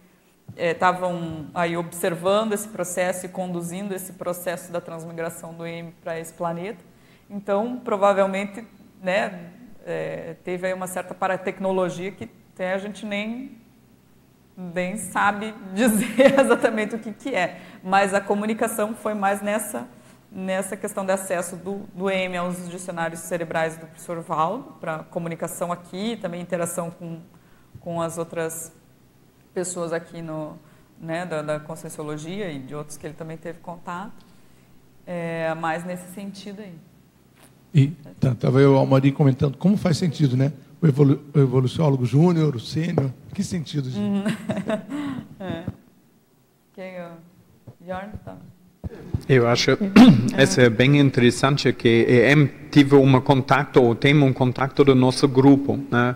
estavam é, aí observando esse processo e conduzindo esse processo da transmigração do M para esse planeta. Então, provavelmente, né, é, teve aí uma certa paratecnologia que até a gente nem nem sabe dizer exatamente o que, que é, mas a comunicação foi mais nessa nessa questão de acesso do, do EM aos dicionários cerebrais do professor Valdo, para comunicação aqui, também interação com, com as outras pessoas aqui no, né, da, da Conscienciologia e de outros que ele também teve contato, é, mais nesse sentido aí. E estava tá, eu, Almarim, comentando como faz sentido, né? O, evolu o evoluciólogo júnior, o sênior, que sentido? Gente? Uhum. é. Quem é? Jordan? Tá. Eu acho isso é bem interessante que EM tive um contato, ou tem um contato do nosso grupo, né?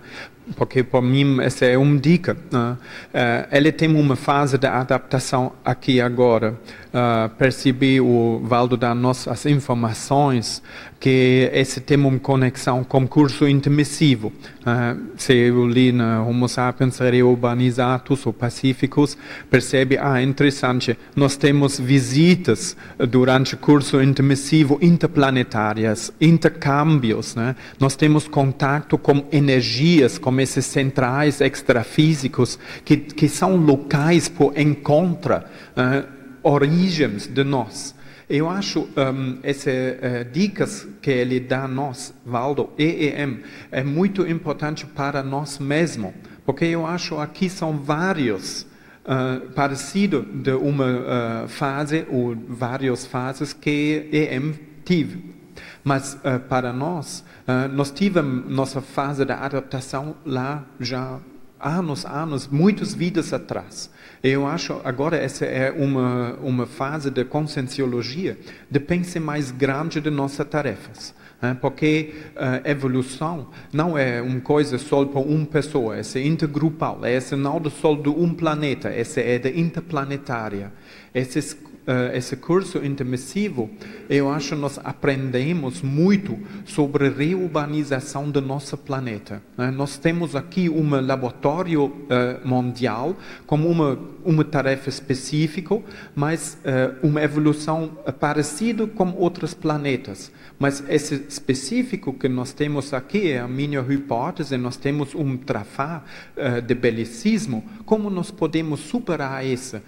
porque para mim essa é uma dica. Né? Uh, ele tem uma fase de adaptação aqui agora. Uh, percebi o Valdo dar nossas informações que esse tem uma conexão com curso intermissivo. Uh, se eu li na Homo sapiens reurbanizatus ou pacíficos, percebe, ah, interessante, nós temos visitas durante o curso intermissivo interplanetárias, intercâmbios, né? nós temos contato com energias, com esses centrais extrafísicos, que, que são locais por encontro, uh, origens de nós. Eu acho um, essas uh, dicas que ele dá a nós, Valdo, EEM, é muito importante para nós mesmos, porque eu acho aqui são vários uh, parecidos de uma uh, fase ou várias fases que EM tive. Mas uh, para nós, nós tivemos nossa fase de adaptação lá já anos, anos, muitas vidas atrás. Eu acho agora essa é uma, uma fase de conscienciologia, de pensar mais grande de nossas tarefas. Né? Porque uh, evolução não é uma coisa só para uma pessoa, essa é intergrupal, essa não é só de um planeta, essa é da interplanetária. Esses uh, esse curso intermissivo, eu acho que nós aprendemos muito sobre reurbanização do nosso planeta. Né? Nós temos aqui um laboratório uh, mundial como uma, uma tarefa específica, mas uh, uma evolução parecida com outros planetas. Mas esse específico que nós temos aqui é a minha hipótese, nós temos um trafá de belicismo, como nós podemos superar isso?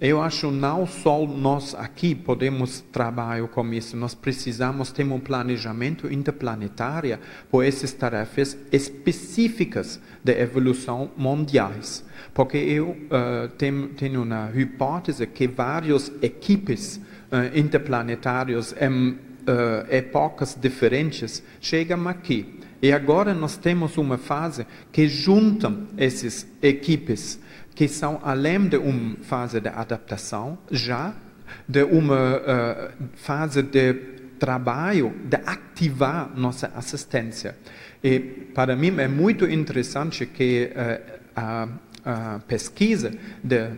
Eu acho não só nós aqui podemos trabalhar com isso, nós precisamos ter um planejamento interplanetário por essas tarefas específicas de evolução mundiais. Porque eu uh, tenho, tenho uma hipótese que várias equipes uh, interplanetárias em uh, épocas diferentes chegam aqui. E agora nós temos uma fase que juntam essas equipes que são além de uma fase de adaptação, já de uma uh, fase de trabalho de ativar nossa assistência. E para mim é muito interessante que uh, a, a pesquisa de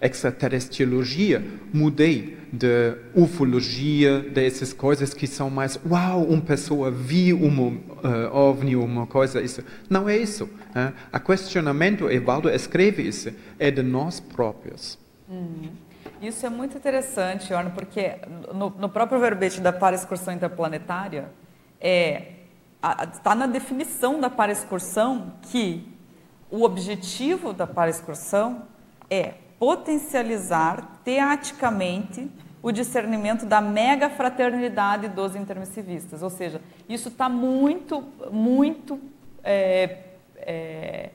extraterrestriologia mudei de ufologia, dessas coisas que são mais, uau, uma pessoa viu um uh, ovni, uma coisa, isso. Não é isso. Né? A questionamento, Evaldo escreve isso, é de nós próprios. Uhum. Isso é muito interessante, Orno, porque no, no próprio verbete da para-excursão interplanetária, é, está na definição da para-excursão que o objetivo da para-excursão é potencializar teaticamente o discernimento da mega fraternidade dos intermissivistas. Ou seja, isso está muito, muito é, é,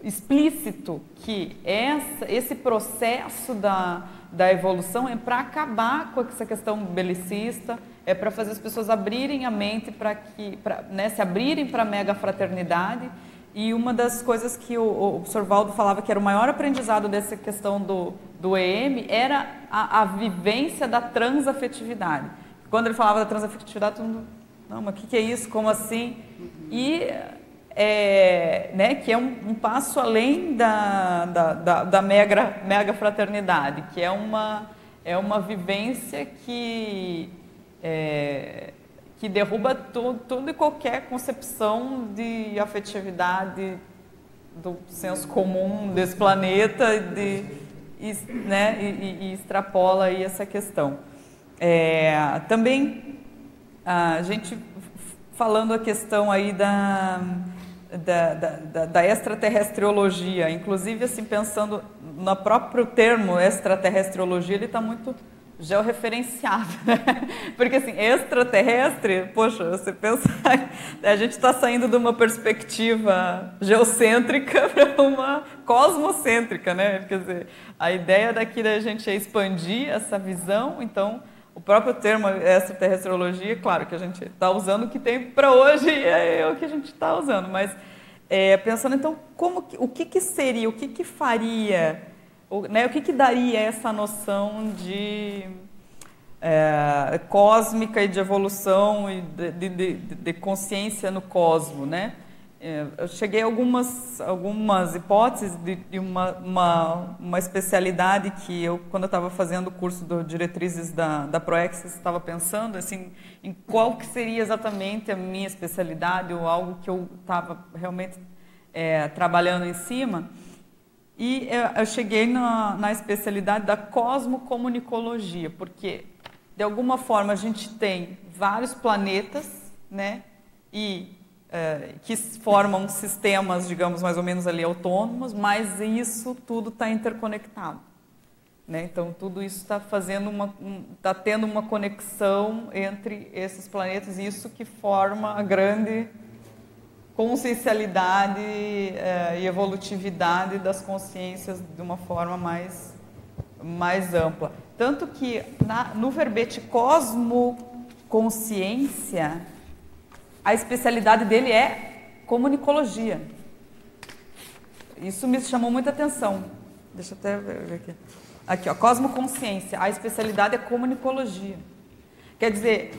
explícito que essa, esse processo da, da evolução é para acabar com essa questão belicista, é para fazer as pessoas abrirem a mente para que, pra, né, se abrirem para a mega fraternidade E uma das coisas que o, o professor Valdo falava que era o maior aprendizado dessa questão do, do EM era a, a vivência da transafetividade. Quando ele falava da transafetividade, todo mundo, não, mas o que, que, é isso? Como assim? E é, né, que é um, um, passo além da, da, da, da mega, mega fraternidade, que é uma, é uma vivência que, é, que derruba tudo, tudo e qualquer concepção de afetividade do senso comum desse planeta de, e, né, e, e extrapola aí essa questão. É, também a gente falando a questão aí da, da, da, da extraterrestriologia, inclusive assim pensando no próprio termo extraterrestriologia, ele está muito georreferenciado, né? Porque assim, extraterrestre, poxa, você pensa, a gente está saindo de uma perspectiva geocêntrica para uma cosmocêntrica, né? Quer dizer, a ideia daqui da gente é expandir essa visão, então o próprio termo extraterrestriologia, claro que a gente está usando o que tem para hoje e é o que a gente está usando, mas é, pensando então como o que, que seria, o que, que faria, o, né, o que, que daria essa noção de é, cósmica e de evolução e de, de, de, de consciência no cosmo, né? É, eu cheguei a algumas, algumas hipóteses de, uma, uma, uma, especialidade que eu, quando eu estava fazendo o curso de diretrizes da, da ProEx, estava pensando assim, em qual que seria exatamente a minha especialidade ou algo que eu estava realmente é, trabalhando em cima. E eu, eu cheguei na, na especialidade da cosmocomunicologia, porque de alguma forma a gente tem vários planetas, né? E é, que formam sistemas, digamos, mais ou menos ali autônomos, mas isso tudo está interconectado. Né? Então, tudo isso está fazendo uma, está tendo uma conexão entre esses planetas, e isso que forma a grande consciencialidade é, e evolutividade das consciências de uma forma mais, mais ampla. Tanto que na, no verbete cosmoconsciência, a especialidade dele é comunicologia. Isso me chamou muita atenção. Deixa eu até ver aqui. Aqui, ó, cosmoconsciência. A especialidade é comunicologia. Quer dizer,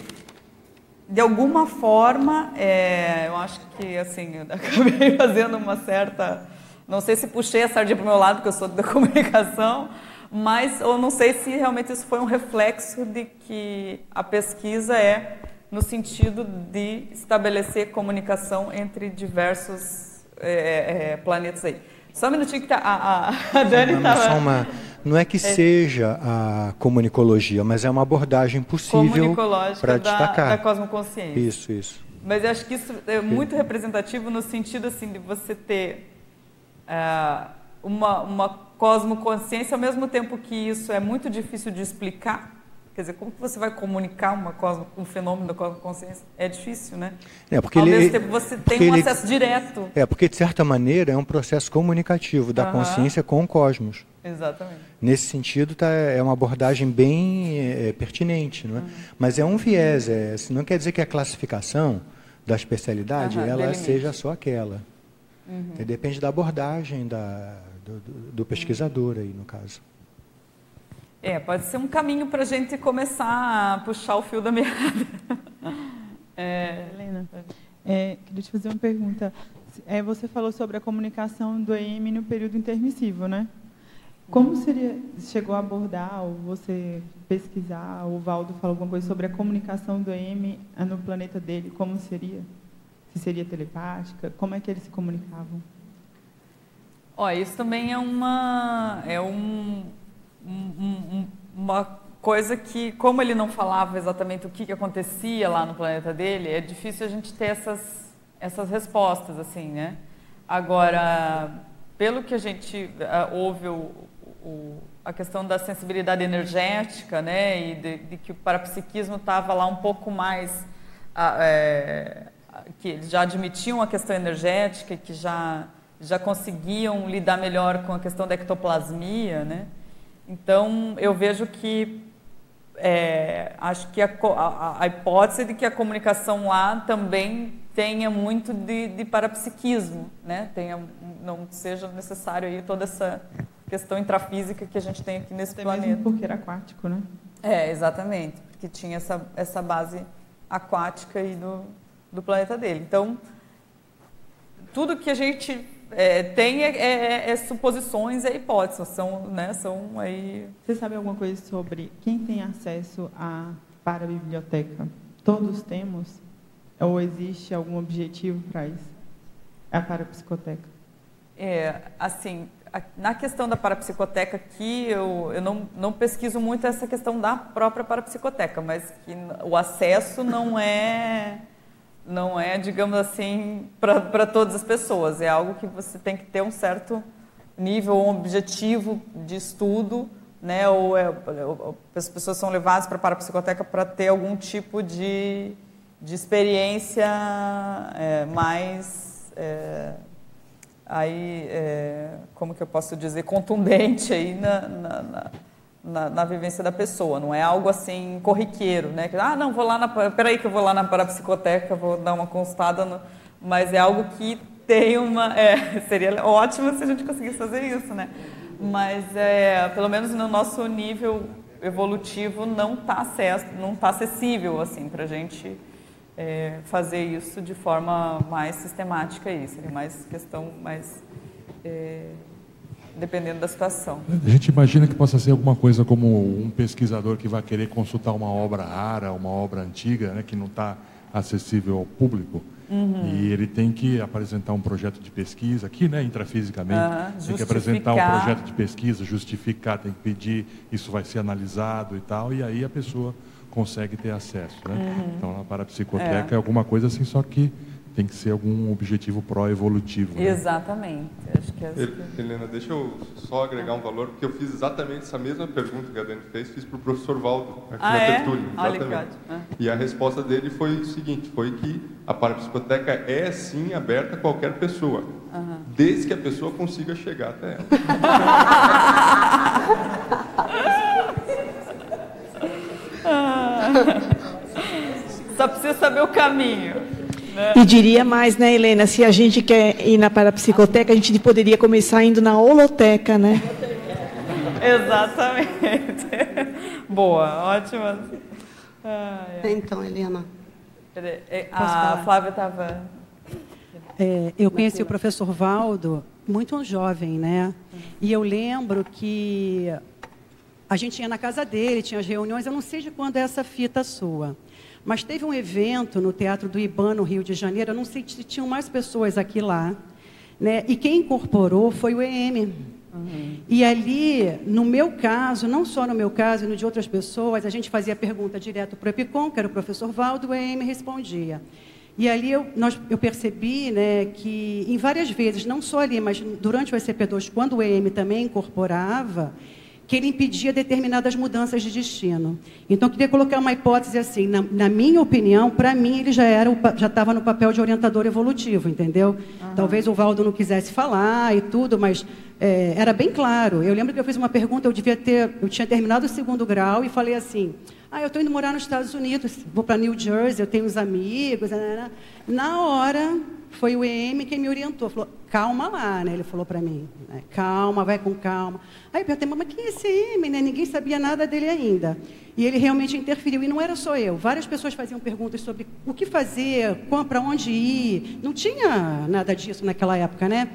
de alguma forma, é, eu acho que assim, eu acabei fazendo uma certa. Não sei se puxei a sardinha para o meu lado, porque eu sou da comunicação, mas eu não sei se realmente isso foi um reflexo de que a pesquisa é no sentido de estabelecer comunicação entre diversos é, é, planetas aí. Só um minutinho que tá, a, a, Dani estava... Uma, não é que é, seja a comunicologia, mas é uma abordagem possível para destacar. Da cosmoconsciência. Isso, isso. Mas eu acho que isso é muito representativo no sentido assim de você ter uh, uma, uma cosmoconsciência ao mesmo tempo que isso é muito difícil de explicar Quer dizer, como que você vai comunicar uma cosmo, um fenômeno da cosmoconsciência? É difícil, né? É, porque Ao ele, mesmo tempo você tem um ele, acesso direto. É, porque de certa maneira é um processo comunicativo da uhum. consciência com o cosmos. Exatamente. Nesse sentido, tá, é uma abordagem bem é, pertinente, não é? Uhum. Mas é um viés, é, não quer dizer que a classificação da especialidade uhum, ela seja só aquela. Uhum. É, depende da abordagem da, do, do, do pesquisador aí, no caso. É, pode ser um caminho para a gente começar a puxar o fio da meada. É, Helena, é, queria te fazer uma pergunta. É, você falou sobre a comunicação do EM no período intermissivo, né? Como seria, chegou a abordar, ou você pesquisar, ou o Valdo falou alguma coisa sobre a comunicação do EM no planeta dele, como seria? Se seria telepática? Como é que eles se comunicavam? Ó, isso também é uma, é um, um, uma coisa que, como ele não falava exatamente o que, que acontecia lá no planeta dele, é difícil a gente ter essas, essas respostas, assim, né? Agora, pelo que a gente uh, ouve o, o, a questão da sensibilidade energética, né, e de, de que o parapsiquismo estava lá um pouco mais, é, que eles já admitiam a questão energética, que já já conseguiam lidar melhor com a questão da ectoplasmia, né? Então, eu vejo que é, acho que a, a, a, hipótese de que a comunicação lá também tenha muito de, de parapsiquismo, né? Tenha, não seja necessário aí toda essa questão intrafísica que a gente tem aqui nesse Até planeta. Mesmo porque era aquático, né? É, exatamente, porque tinha essa, essa base aquática aí do, do planeta dele. Então, tudo que a gente é, tem é, é, é, suposições, é hipóteses, são, né, são aí... Você sabe alguma coisa sobre quem tem acesso à parabiblioteca? Todos temos? Ou existe algum objetivo para isso? É a parapsicoteca? É, assim, na questão da parapsicoteca aqui, eu, eu não, não pesquiso muito essa questão da própria parapsicoteca, mas que o acesso não é não é, digamos assim, para todas as pessoas. É algo que você tem que ter um certo nível, um objetivo de estudo, né? Ou, é, ou as pessoas são levadas para a parapsicoteca para ter algum tipo de, de experiência é, mais é, aí, é, como que eu posso dizer, contundente aí na, na, na na, na, vivência da pessoa, não é algo assim corriqueiro, né? Ah, não, vou lá na. Peraí, que eu vou lá na parapsicoteca, vou dar uma consultada, no, mas é algo que tem uma. É, seria ótimo se a gente conseguisse fazer isso, né? Mas, é, pelo menos no nosso nível evolutivo, não está tá acessível assim, para gente é, fazer isso de forma mais sistemática. Aí. Seria mais questão mais. É, dependendo da situação. A gente imagina que possa ser alguma coisa como um pesquisador que vai querer consultar uma obra rara, uma obra antiga, né, que não está acessível ao público. Uhum. E ele tem que apresentar um projeto de pesquisa aqui, né, intrafisicamente. Uhum. Tem que apresentar um projeto de pesquisa, justificar, tem que pedir, isso vai ser analisado e tal, e aí a pessoa consegue ter acesso. Né? Uhum. Então, a parapsicoteca é. é alguma coisa assim, só que tem que ser algum objetivo pró-evolutivo. Né? Exatamente. Acho que é assim. Helena, deixa eu só agregar um valor, porque eu fiz exatamente essa mesma pergunta que a Dani fez, fiz para o professor Valdo, aqui ah, na é? Tertúlia. Exatamente. Ah. E a resposta dele foi o seguinte, foi que a parapsicoteca é sim aberta a qualquer pessoa, uhum. desde que a pessoa consiga chegar até ela. Só precisa saber o caminho. E diria mais, né, Helena? Se a gente quer ir na parapsicoteca, a gente poderia começar indo na holoteca, né? Exatamente. Boa, ótima. Ah, é. Então, Helena. É, a Flávia estava. É, eu conheci o professor Valdo muito jovem, né? E eu lembro que a gente ia na casa dele, tinha as reuniões, eu não sei de quando é essa fita sua. Mas teve um evento no Teatro do Iban, no Rio de Janeiro, eu não sei se tinham mais pessoas aqui lá, né? e quem incorporou foi o EM. Uhum. E ali, no meu caso, não só no meu caso, e no de outras pessoas, a gente fazia pergunta direto para o EPICOM, que era o professor Valdo, o EM respondia. E ali eu, nós, eu percebi né, que, em várias vezes, não só ali, mas durante o ECP2, quando o EM também incorporava, que ele impedia determinadas mudanças de destino. Então, eu queria colocar uma hipótese assim, na, na minha opinião, para mim ele já era já estava no papel de orientador evolutivo, entendeu? Uhum. Talvez o Valdo não quisesse falar e tudo, mas é, era bem claro. Eu lembro que eu fiz uma pergunta, eu devia ter, eu tinha terminado o segundo grau e falei assim: ah, eu estou indo morar nos Estados Unidos, vou para New Jersey, eu tenho uns amigos. Né, né, né. Na hora, foi o EM quem me orientou. Falou, calma lá, né? Ele falou para mim, né? calma, vai com calma. Aí eu perguntei, mas quem é esse EM? Né? Ninguém sabia nada dele ainda. E ele realmente interferiu. E não era só eu. Várias pessoas faziam perguntas sobre o que fazer, para onde ir. Não tinha nada disso naquela época, né?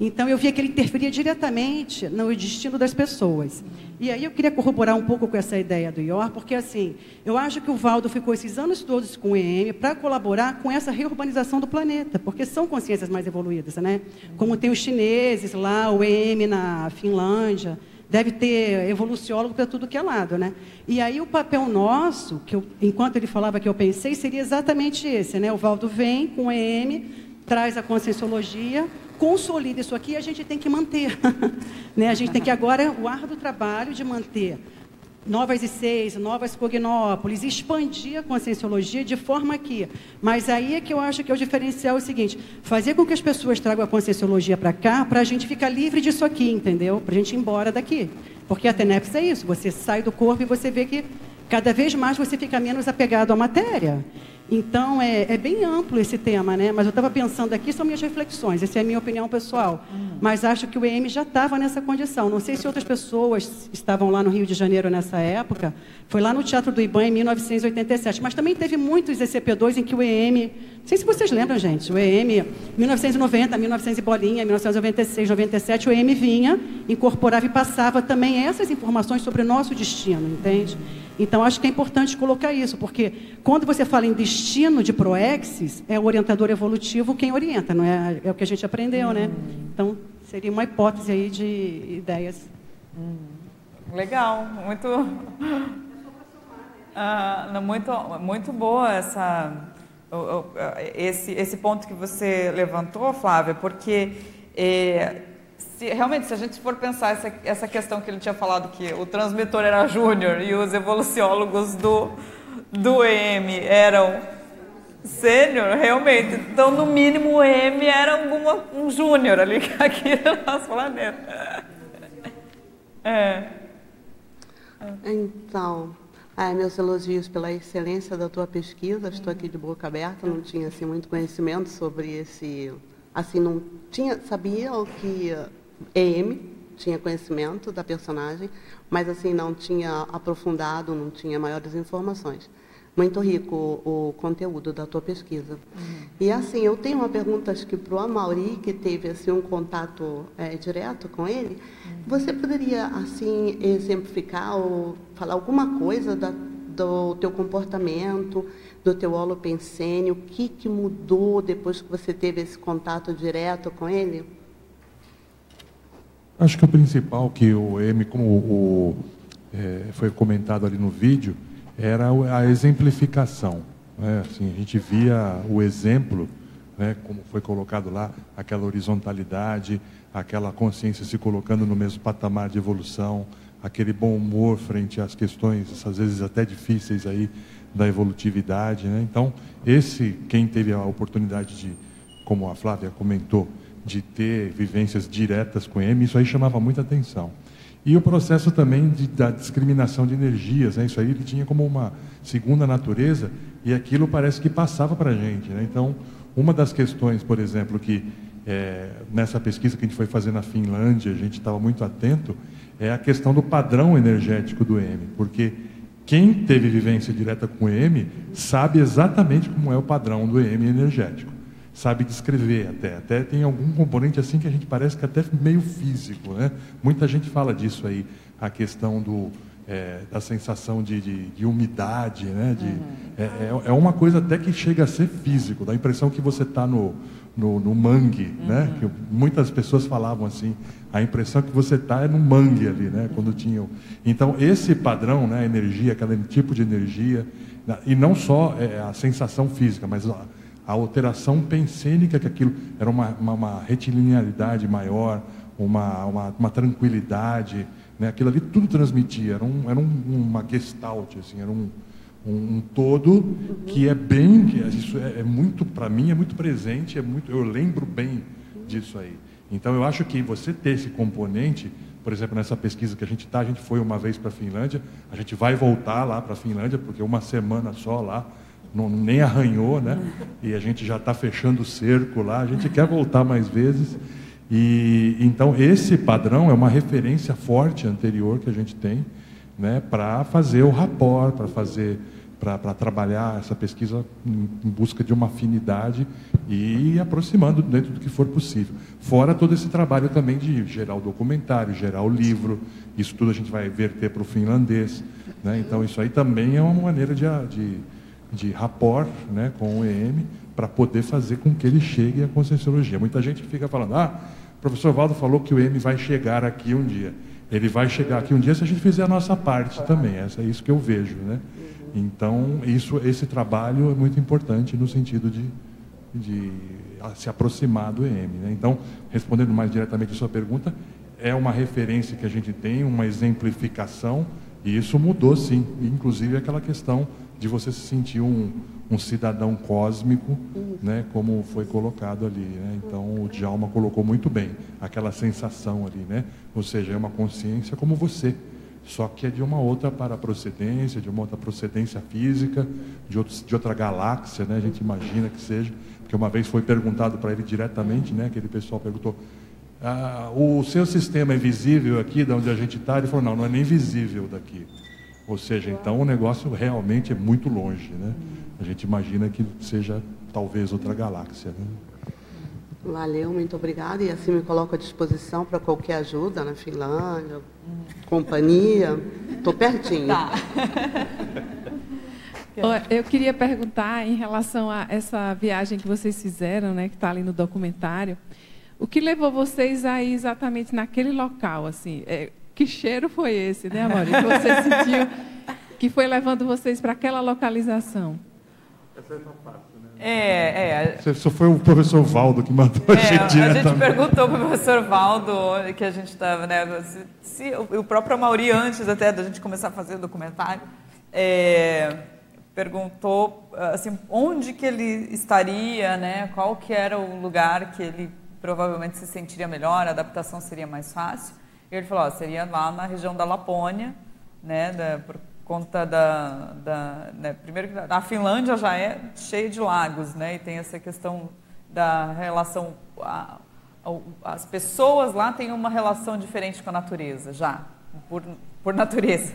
Então eu via que ele interferia diretamente no destino das pessoas. E aí eu queria corroborar um pouco com essa ideia do IOR, porque assim, eu acho que o Valdo ficou esses anos todos com o EM para colaborar com essa reurbanização do planeta, porque são consciências mais evoluídas, né? Como tem os chineses lá, o EM na Finlândia, deve ter evoluciólogo para tudo que é lado, né? E aí o papel nosso, que eu, enquanto ele falava que eu pensei, seria exatamente esse, né? O Valdo vem com o EM, traz a conscienciologia, consolida isso aqui, a gente tem que manter. né? A gente tem que agora o árduo trabalho de manter novas I6, novas cognópolis, expandir a conscienciologia de forma que. Mas aí é que eu acho que é o diferencial é o seguinte: fazer com que as pessoas tragam a conscienciologia para cá, para a gente ficar livre disso aqui, entendeu? Para a gente ir embora daqui. Porque a TENEPS é isso: você sai do corpo e você vê que cada vez mais você fica menos apegado à matéria. Então, é, é, bem amplo esse tema, né? Mas eu estava pensando aqui, são minhas reflexões, essa é a minha opinião pessoal. Uhum. Mas acho que o EM já estava nessa condição. Não sei se outras pessoas estavam lá no Rio de Janeiro nessa época. Foi lá no Teatro do Iban em 1987. Mas também teve muitos ECP2 em que o EM não sei se vocês lembram, gente, o EM, 1990, 1900 e bolinha, 1996, 97, o EM vinha, incorporava e passava também essas informações sobre o nosso destino, entende? Então, acho que é importante colocar isso, porque quando você fala em destino de proexis, é o orientador evolutivo quem orienta, não é? É o que a gente aprendeu, né? Então, seria uma hipótese aí de ideias. Hum. Legal, muito, ah, muito, muito boa essa esse, esse ponto que você levantou, Flávia, porque é, se, realmente, se a gente for pensar essa, essa questão que ele tinha falado, que o transmitor era júnior e os evoluciólogos do, do EM eram sênior, realmente, então no mínimo o EM era alguma, um júnior ali aqui no nosso planeta. É. Então, ah, meus elogios pela excelência da tua pesquisa. Estou aqui de boca aberta, não tinha assim muito conhecimento sobre esse, assim não tinha, sabia o que EM tinha conhecimento da personagem, mas assim não tinha aprofundado, não tinha maiores informações. Muito rico o, o conteúdo da tua pesquisa. Uhum. E assim, eu tenho uma pergunta acho que para o Amauri, que teve assim um contato é, direto com ele. Uhum. Você poderia assim exemplificar ou falar alguma coisa da, do teu comportamento, do teu holopensene, o que, que mudou depois que você teve esse contato direto com ele? Acho que o principal que o M, como o, é, foi comentado ali no vídeo, era a exemplificação. Né? Assim, a gente via o exemplo, né, como foi colocado lá, aquela horizontalidade, aquela consciência se colocando no mesmo patamar de evolução, aquele bom humor frente às questões, às vezes até difíceis aí da evolutividade. Né? Então, esse, quem teve a oportunidade de, como a Flávia comentou, de ter vivências diretas com ele, isso aí chamava muita atenção. E o processo também de, da discriminação de energias, né? isso aí ele tinha como uma segunda natureza e aquilo parece que passava para a gente. Né? Então, uma das questões, por exemplo, que é, nessa pesquisa que a gente foi fazer na Finlândia, a gente estava muito atento, é a questão do padrão energético do M, porque quem teve vivência direta com EM sabe exatamente como é o padrão do EM energético sabe descrever até. Até tem algum componente assim que a gente parece que até meio físico. Né? Muita gente fala disso aí, a questão do, é, da sensação de, de, de umidade. Né? De, uhum. é, é, é, uma coisa até que chega a ser físico, dá a impressão que você está no, no, no, mangue. Né? Uhum. Né? Que muitas pessoas falavam assim, a impressão que você está é no mangue ali, né? quando tinham. Então, esse padrão, né? energia, aquele tipo de energia, e não só é, a sensação física, mas a alteração pensênica, que aquilo era uma, uma, uma retilinearidade maior, uma, uma, uma tranquilidade, né? aquilo ali tudo transmitia, era, um, era um, uma gestalt, assim, era um, um, um todo que é bem, que é, isso é, é muito, para mim, é muito presente, é muito, eu lembro bem disso aí. Então, eu acho que você ter esse componente, por exemplo, nessa pesquisa que a gente está, a gente foi uma vez para a Finlândia, a gente vai voltar lá para a Finlândia, porque uma semana só lá, não, nem arranhou, né? E a gente já está fechando o cerco lá, a gente quer voltar mais vezes. E então esse padrão é uma referência forte anterior que a gente tem, né, para fazer o rapport, para fazer para trabalhar essa pesquisa em, busca de uma afinidade e aproximando dentro do que for possível. Fora todo esse trabalho também de gerar o documentário, gerar o livro, isso tudo a gente vai verter para o finlandês. Né? Então, isso aí também é uma maneira de, de de rapport né, com o EM para poder fazer com que ele chegue à conscienciologia. Muita gente fica falando, ah, o professor Valdo falou que o EM vai chegar aqui um dia. Ele vai chegar aqui um dia se a gente fizer a nossa parte também. Essa é isso que eu vejo, né? Então, isso, esse trabalho é muito importante no sentido de, de se aproximar do EM. Né? Então, respondendo mais diretamente a sua pergunta, é uma referência que a gente tem, uma exemplificação, e isso mudou sim, inclusive aquela questão de você se sentir um, um cidadão cósmico, né, como foi colocado ali. Né? Então, o Djalma colocou muito bem aquela sensação ali, né? ou seja, é uma consciência como você, só que é de uma outra para procedência, de uma outra procedência física, de, outro, de outra galáxia, né? A gente imagina que seja, porque uma vez foi perguntado para ele diretamente, né? Aquele pessoal perguntou: ah, o seu sistema é visível aqui, de onde a gente está? Ele falou: não, não é nem visível daqui. Ou seja, então o negócio realmente é muito longe, né? A gente imagina que seja talvez outra galáxia. Né? Valeu, muito obrigada. E assim me coloco à disposição para qualquer ajuda na Finlândia, companhia. Estou pertinho. Tá. Eu queria perguntar em relação a essa viagem que vocês fizeram, né, que está ali no documentário. O que levou vocês a ir exatamente naquele local? Assim, é, que cheiro foi esse, né, Amor? Que você sentiu que foi levando vocês para aquela localização? Essa é a parte. É, é. Só foi o professor Valdo que mandou é, a gente A gente perguntou para o professor Valdo que a gente estava, né? Se, se, o próprio Mauri, antes até da gente começar a fazer o documentário, é, perguntou assim, onde que ele estaria, né? Qual que era o lugar que ele provavelmente se sentiria melhor, a adaptação seria mais fácil. Ele falou, ó, seria lá na região da Lapônia, né? Da, por, conta da, da né, primeiro que a Finlândia já é cheia de lagos, né, e tem essa questão da relação a, a, as pessoas lá têm uma relação diferente com a natureza já por, por natureza.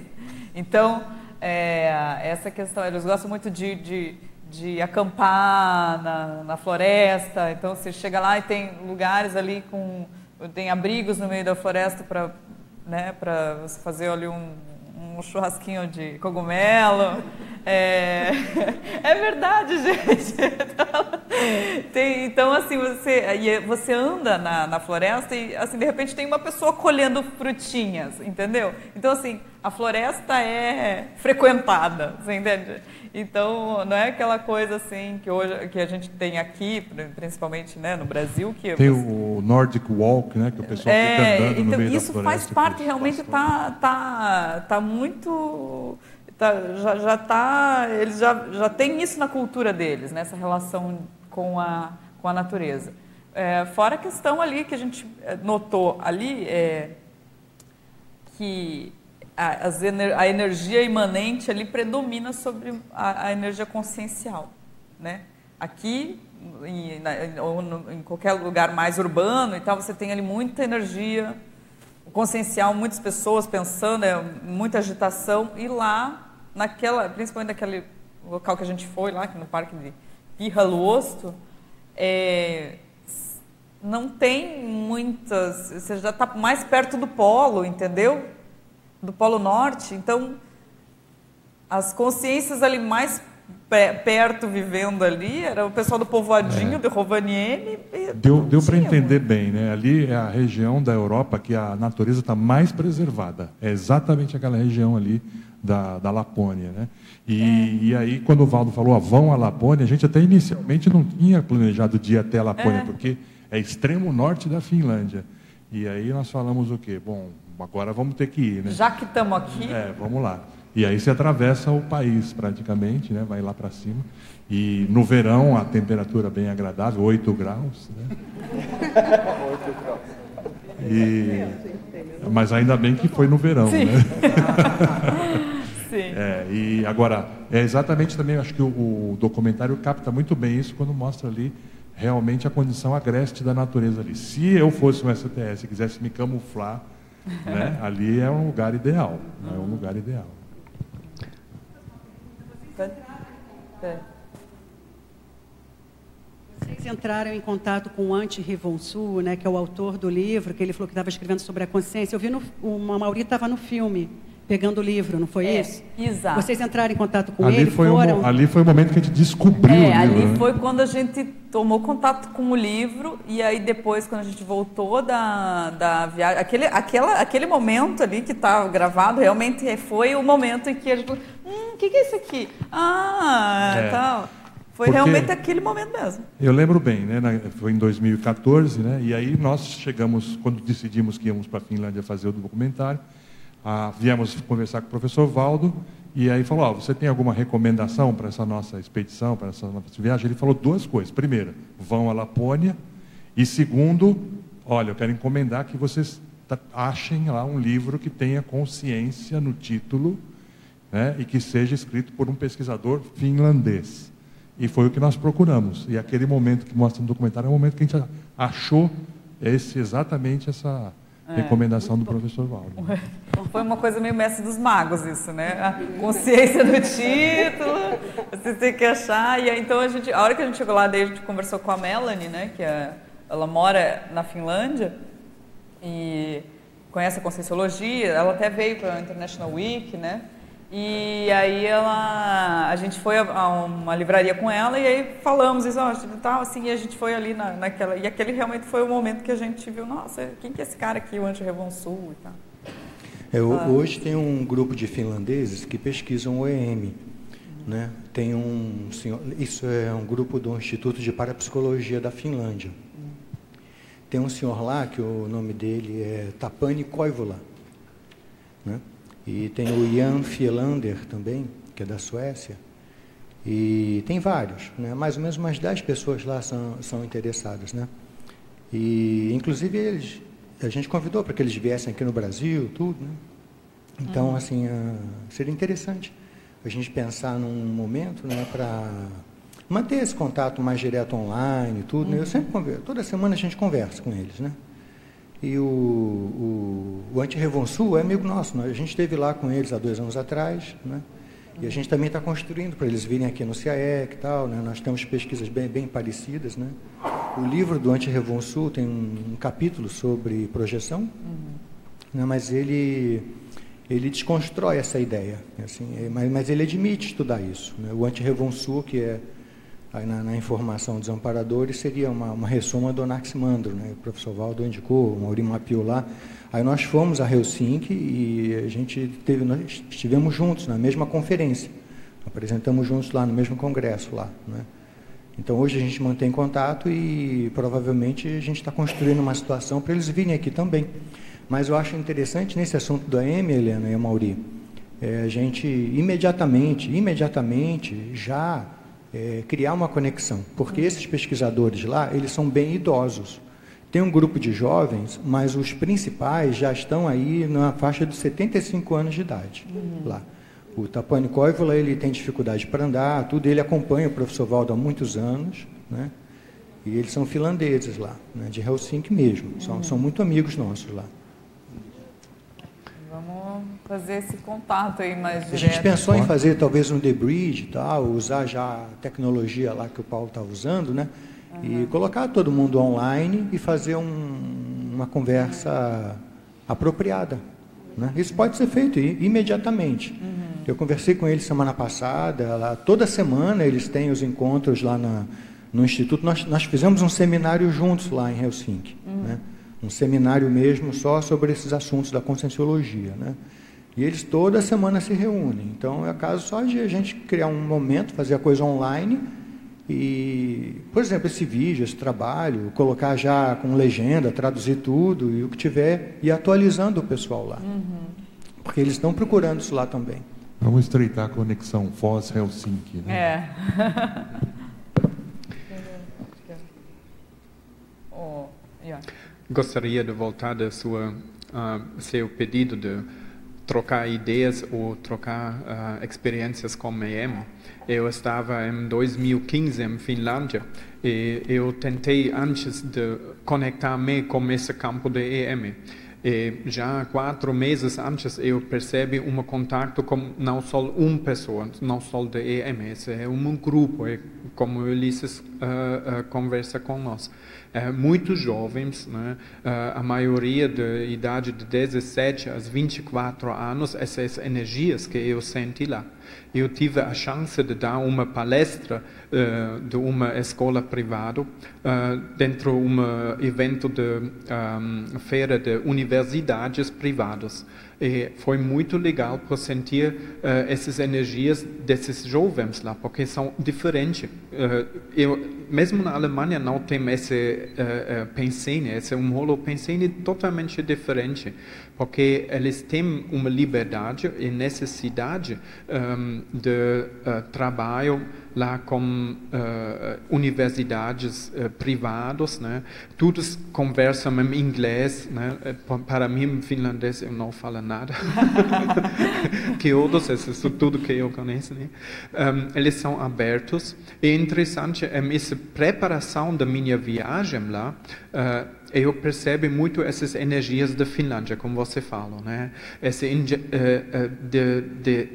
Então é, essa questão eles gostam muito de, de, de acampar na, na floresta. Então você chega lá e tem lugares ali com tem abrigos no meio da floresta para né, para você fazer ali um, um churrasquinho de cogumelo. É, é verdade, gente. Tem, então, assim, você, você anda na, na floresta e, assim, de repente tem uma pessoa colhendo frutinhas, entendeu? Então, assim, a floresta é frequentada, você entende? Então, não é aquela coisa assim que hoje que a gente tem aqui, principalmente né, no Brasil, que tem você... o Nordic Walk, né, que o pessoal é, fica andando então, no meio isso faz parte realmente tá tá tá muito tá, já já tá eles já já tem isso na cultura deles, nessa né, relação com a com a natureza. É, fora a questão ali que a gente é, notou ali é que a, a energia imanente ali predomina sobre a, a energia consciencial, né? Aqui, em, na, ou no, em qualquer lugar mais urbano e tal, você tem ali muita energia consciencial, muitas pessoas pensando, é, muita agitação, e lá, naquela, principalmente naquele local que a gente foi lá, no Parque de Pirra é, não tem muitas, você já está mais perto do polo, entendeu? Do Polo Norte. Então, as consciências ali mais perto vivendo ali era o pessoal do povoadinho é. de Rovaniemi. Deu, deu para entender bem, né? Ali é a região da Europa que a natureza está mais preservada. É exatamente aquela região ali da, da Lapônia, né? E, é. e aí, quando o Valdo falou, ah, vão à Lapônia, a gente até inicialmente não tinha planejado de ir até a Lapônia, é. porque é extremo norte da Finlândia. E aí nós falamos o quê? Bom, agora vamos ter que ir, né? Já que estamos aqui. É, vamos lá. E aí você atravessa o país praticamente, né? Vai lá para cima. E no verão a temperatura é bem agradável, 8 graus, né? 8 graus. E... Mas ainda bem que foi no verão, Sim. né? Sim. É, e agora, é exatamente também, acho que o, o documentário capta muito bem isso quando mostra ali realmente a condição agreste da natureza ali. Se eu fosse um STS e quisesse me camuflar, né, ali é um lugar ideal. É um lugar ideal. Vocês entraram em contato com o Rivonsu, né, que é o autor do livro, que ele falou que estava escrevendo sobre a consciência. Eu vi no, o Mauri estava no filme pegando o livro, não foi é, isso? Exato. Vocês entraram em contato com ali ele? Foi foram... ali foi o momento que a gente descobriu é, o livro. Ali né? foi quando a gente tomou contato com o livro e aí depois quando a gente voltou da, da viagem, aquele, aquela, aquele momento ali que está gravado realmente foi o momento em que a gente falou, hum, o que, que é isso aqui? Ah, é. tal. Foi Porque realmente aquele momento mesmo. Eu lembro bem, né? Foi em 2014, né? E aí nós chegamos, quando decidimos que íamos para a Finlândia fazer o documentário, ah, viemos conversar com o professor Valdo e aí falou: oh, você tem alguma recomendação para essa nossa expedição, para essa nossa viagem? Ele falou duas coisas. Primeiro, vão à Lapônia. E segundo, olha, eu quero encomendar que vocês achem lá um livro que tenha consciência no título né, e que seja escrito por um pesquisador finlandês. E foi o que nós procuramos. E aquele momento que mostra no documentário é o momento que a gente achou esse, exatamente essa é, recomendação do professor Valdo. Foi uma coisa meio mestre dos magos isso, né? A consciência do título, você tem que achar. E aí, então a gente, a hora que a gente chegou lá, daí a gente conversou com a Melanie, né? Que é, ela mora na Finlândia e conhece a Conscienciologia. Ela até veio para a International Week, né? E aí ela, a gente foi a, uma livraria com ela e aí falamos isso, ó, tal, assim, e a gente foi ali na, naquela, e aquele realmente foi o momento que a gente viu, nossa, quem que é esse cara aqui, o Anti-Revon Sul e tal. É, ah. Hoje tem um grupo de finlandeses que pesquisam o EM, né? Tem um senhor, isso é um grupo do Instituto de Parapsicologia da Finlândia. Tem um senhor lá que o nome dele é Tapani Koivula, né? E tem o Jan Fielander também, que é da Suécia. E tem vários, né? mais ou menos umas 10 pessoas lá são, são interessadas. Né? E, inclusive, eles, a gente convidou para que eles viessem aqui no Brasil, tudo. Né? Então, uhum. assim, uh, seria interessante a gente pensar num momento né, para manter esse contato mais direto online, tudo. Uhum. Né? Eu uhum. sempre converso, toda semana a gente conversa com eles, né? E o, o, o Antirrevonsul é amigo nosso. Né? A gente esteve lá com eles há dois anos atrás, né? E a gente também está construindo para eles virem aqui no CIAEC e tal, né? Nós temos pesquisas bem, bem parecidas, né? O livro do Antirrevonsul tem um, um capítulo sobre projeção, uhum. né? mas ele ele desconstrói essa ideia, assim, é, mas, mas ele admite estudar isso. Né? O Antirrevonsul, que é Na, na, informação dos amparadores seria uma, uma ressoma do Anaximandro, né? o professor Valdo indicou, o Maurício mapeou lá. Aí nós fomos a Helsinki e a gente teve, nós estivemos juntos na mesma conferência, apresentamos juntos lá no mesmo congresso lá. Né? Então hoje a gente mantém contato e provavelmente a gente está construindo uma situação para eles virem aqui também. Mas eu acho interessante nesse assunto da AM, Helena e Mauri, é, a gente imediatamente, imediatamente já é, criar uma conexão, porque esses pesquisadores lá, eles são bem idosos. Tem um grupo de jovens, mas os principais já estão aí na faixa de 75 anos de idade uhum. lá. O Tapani Koivola, ele tem dificuldade para andar, tudo, ele acompanha o professor Valdo há muitos anos, né? E eles são finlandeses lá, né? de Helsinki mesmo, são, uhum. são muito amigos nossos lá fazer esse contato aí mais direto. A gente pensou em fazer talvez um debridge e tal, usar já a tecnologia lá que o Paulo está usando, né? Uhum. E colocar todo mundo online e fazer um, uma conversa apropriada. Né? Isso pode ser feito imediatamente. Uhum. Eu conversei com eles semana passada, lá, toda semana eles têm os encontros lá na, no Instituto. Nós, nós fizemos um seminário juntos lá em Helsinki. Uhum. Né? Um seminário mesmo só sobre esses assuntos da conscienciologia. Né? E eles toda semana se reúnem. Então é caso só de a gente criar um momento, fazer a coisa online e, por exemplo, esse vídeo, esse trabalho, colocar já com legenda, traduzir tudo e o que tiver e atualizando o pessoal lá. Uhum. Porque eles estão procurando isso lá também. Vamos estreitar a conexão Foz-Helsinki. Né? É. Gostaria de voltar da sua uh, seu pedido de trocar ideias ou trocar uh, experiências com EM. Eu estava em 2015 em Finlândia e eu tentei antes de conectar-me com esse campo de EM. E já quatro meses antes eu percebi um contato com não só uma pessoa, não só de EM, esse é um grupo, é como Ulisses uh, uh, conversa com nós. É, muitos jovens, né, uh, a maioria de idade de 17 a 24 anos, essas energias que eu senti lá. Eu tive a chance de dar uma palestra uh, de uma escola privada uh, dentro de um evento de um, feira de universidades privadas. E foi muito legal para sentir uh, essas energias desses jovens lá, porque são diferentes. Uh, eu, mesmo na Alemanha não tem esse uh, pensene, esse um rolo pensene totalmente diferente, porque eles têm uma liberdade e necessidade um, de uh, trabalho lá com uh, universidades uh, privadas, né? Todos conversam em inglês, né? Para mim, finlandês eu não falo nada. que outros, isso é tudo que eu conheço, né? Um, eles são abertos. E é interessante, essa preparação da minha viagem lá, uh, eu percebo muito essas energias da Finlândia, como você falou, né? Essa uh, uh, de, de,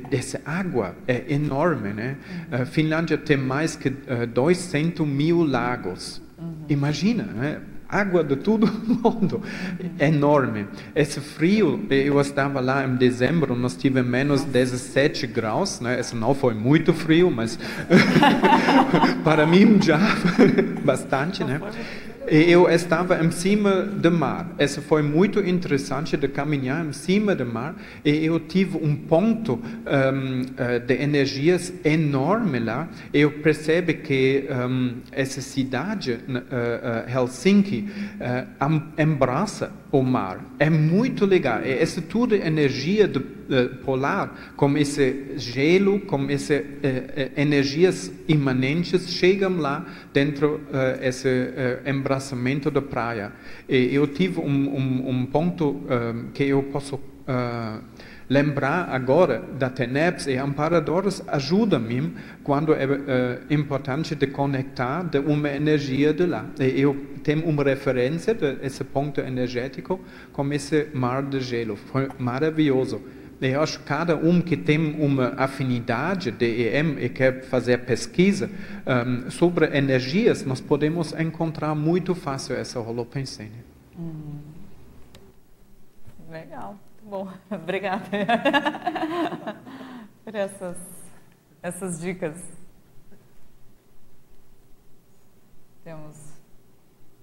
água é enorme, né? Uhum. Uh, Finlândia tem mais que uh, 200 mil lagos. Uhum. Imagina, né? água de todo o mundo, uhum. enorme. Esse frio, eu estava lá em dezembro, nós tivemos menos 17 graus, né? Isso não foi muito frio, mas para mim já bastante, né? Eu estava em cima do mar. Isso foi muito interessante de caminhar em cima do mar. E eu tive um ponto um, eh, de energias enorme lá. Eu percebi que um, essa cidade, uh, uh, Helsinki, uh, abraça o mar. É muito legal. E essa tudo energia de, polar, com esse gelo, com essas energias imanentes, chegam lá dentro desse embraçamento da praia. E eu tive um, um, um ponto que eu posso lembrar agora da TENEPS e amparadores ajuda-me quando é uh, importante de conectar de uma energia de lá. E eu tenho uma referência desse ponto energético com esse mar de gelo. Foi maravilhoso. Eu acho que cada um que tem uma afinidade de EM e quer fazer pesquisa um, sobre energias, nós podemos encontrar muito fácil essa holopensene. Hum. Legal. Bom, obrigada por essas, essas dicas. Temos.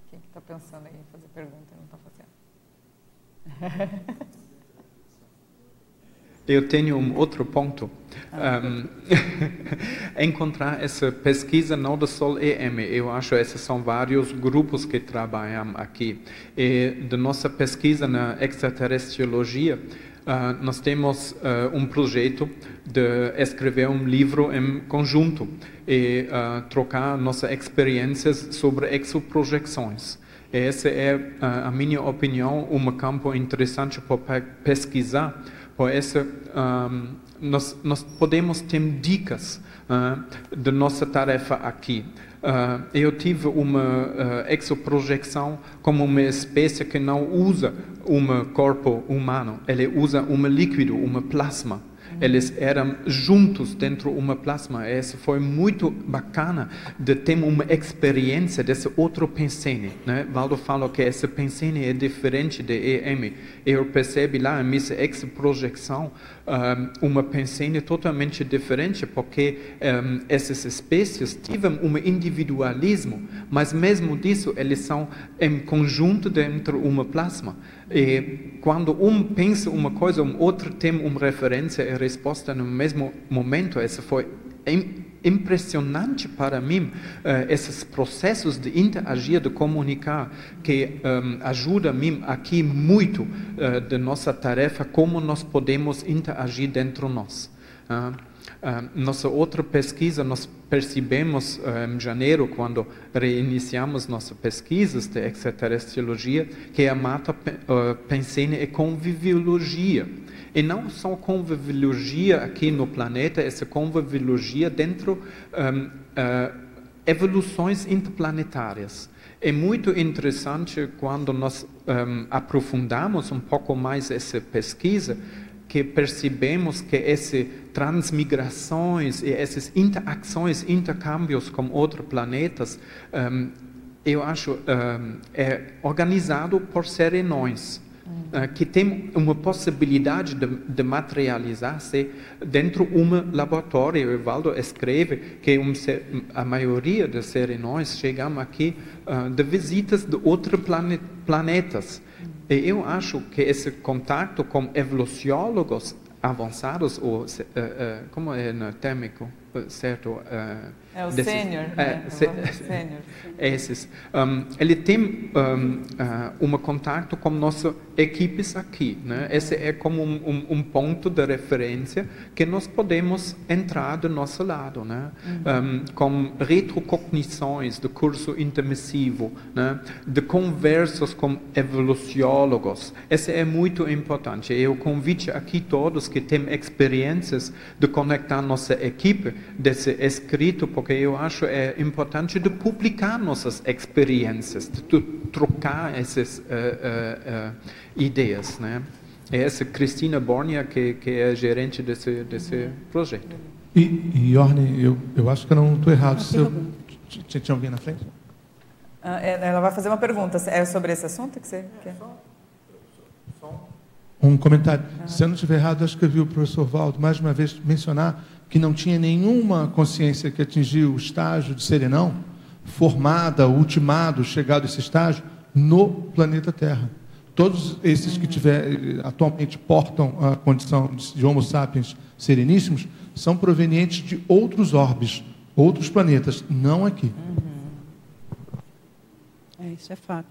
Quem está que tá pensando em fazer pergunta e não está fazendo? Eu tenho um outro ponto. Um, encontrar essa pesquisa não do Sol EM, eu acho que esses são vários grupos que trabalham aqui. E da nossa pesquisa na extraterrestriologia, uh, nós temos uh, um projeto de escrever um livro em conjunto e uh, trocar nossas experiências sobre exoprojeções. Essa é, a minha opinião, um campo interessante para pesquisar por isso, um, nós, nós, podemos ter dicas uh, da nossa tarefa aqui. Uh, eu tive uma uh, exoprojeção como uma espécie que não usa um corpo humano, ele usa um líquido, um plasma eles eram juntos dentro de uma plasma. Isso foi muito bacana de ter uma experiência desse outro pensene. Né? Valdo falou que esse pensene é diferente de EM. Eu percebi lá em minha ex-projeção um, uma pensene totalmente diferente, porque um, essas espécies tiveram um individualismo, mas mesmo disso eles são em conjunto dentro de uma plasma. E quando um pensa uma coisa, o outro tem uma referência e resposta no mesmo momento. Isso foi impressionante para mim, uh, esses processos de interagir, de comunicar, que um, ajuda mim aqui muito uh, nossa tarefa, como nós podemos interagir dentro de nós. Uh, nossa outra pesquisa, nós percebemos uh, em janeiro, quando reiniciamos nossas pesquisas de extraterrestriologia, que a mata uh, pensene é conviviologia. E não só conviviologia aqui no planeta, essa conviviologia dentro um, evoluções interplanetárias. É muito interessante quando nós um, aprofundamos um pouco mais essa pesquisa, que percebemos que essas transmigrações e essas interações, intercâmbios com outros planetas, um, eu acho um, é organizado por serenões. Uh, que tem uma possibilidade de, de materializar-se dentro de um laboratório. O Evaldo escreve que um, a maioria dos serenões chegam aqui uh, de visitas de outros planetas. E eu acho que esse contato com evoluciólogos avançados, ou uh, uh, como é no térmico? certo uh, é o sênior né? esses um, ele tem um, um contato com nossas equipes aqui né? Esse é como um, um, um, ponto de referência que nós podemos entrar do nosso lado né? Uhum. com retrocognições do curso intermissivo né? De conversas com evoluciólogos. Esse é muito importante. Eu convite aqui todos que têm experiências de conectar nossa equipe desse escrito, porque eu acho é importante de publicar nossas experiências, de trocar essas uh, uh, uh, ideias, né? É essa Cristina Bornia que, que é gerente desse desse projeto. E, e Orne, eu, eu acho que eu não estou errado. Se eu, tinha alguém na frente? Ah, ela vai fazer uma pergunta. É sobre esse assunto que você quer? Um comentário. Se eu não estiver errado, acho que eu vi o professor Valdo mais uma vez mencionar que não tinha nenhuma consciência que atingiu o estágio de serenão, formada, ultimado, chegado a esse estágio, no planeta Terra. Todos esses que tiver, atualmente portam a condição de Homo sapiens sereníssimos são provenientes de outros orbes, outros planetas, não aqui. Uhum. É, isso é fato.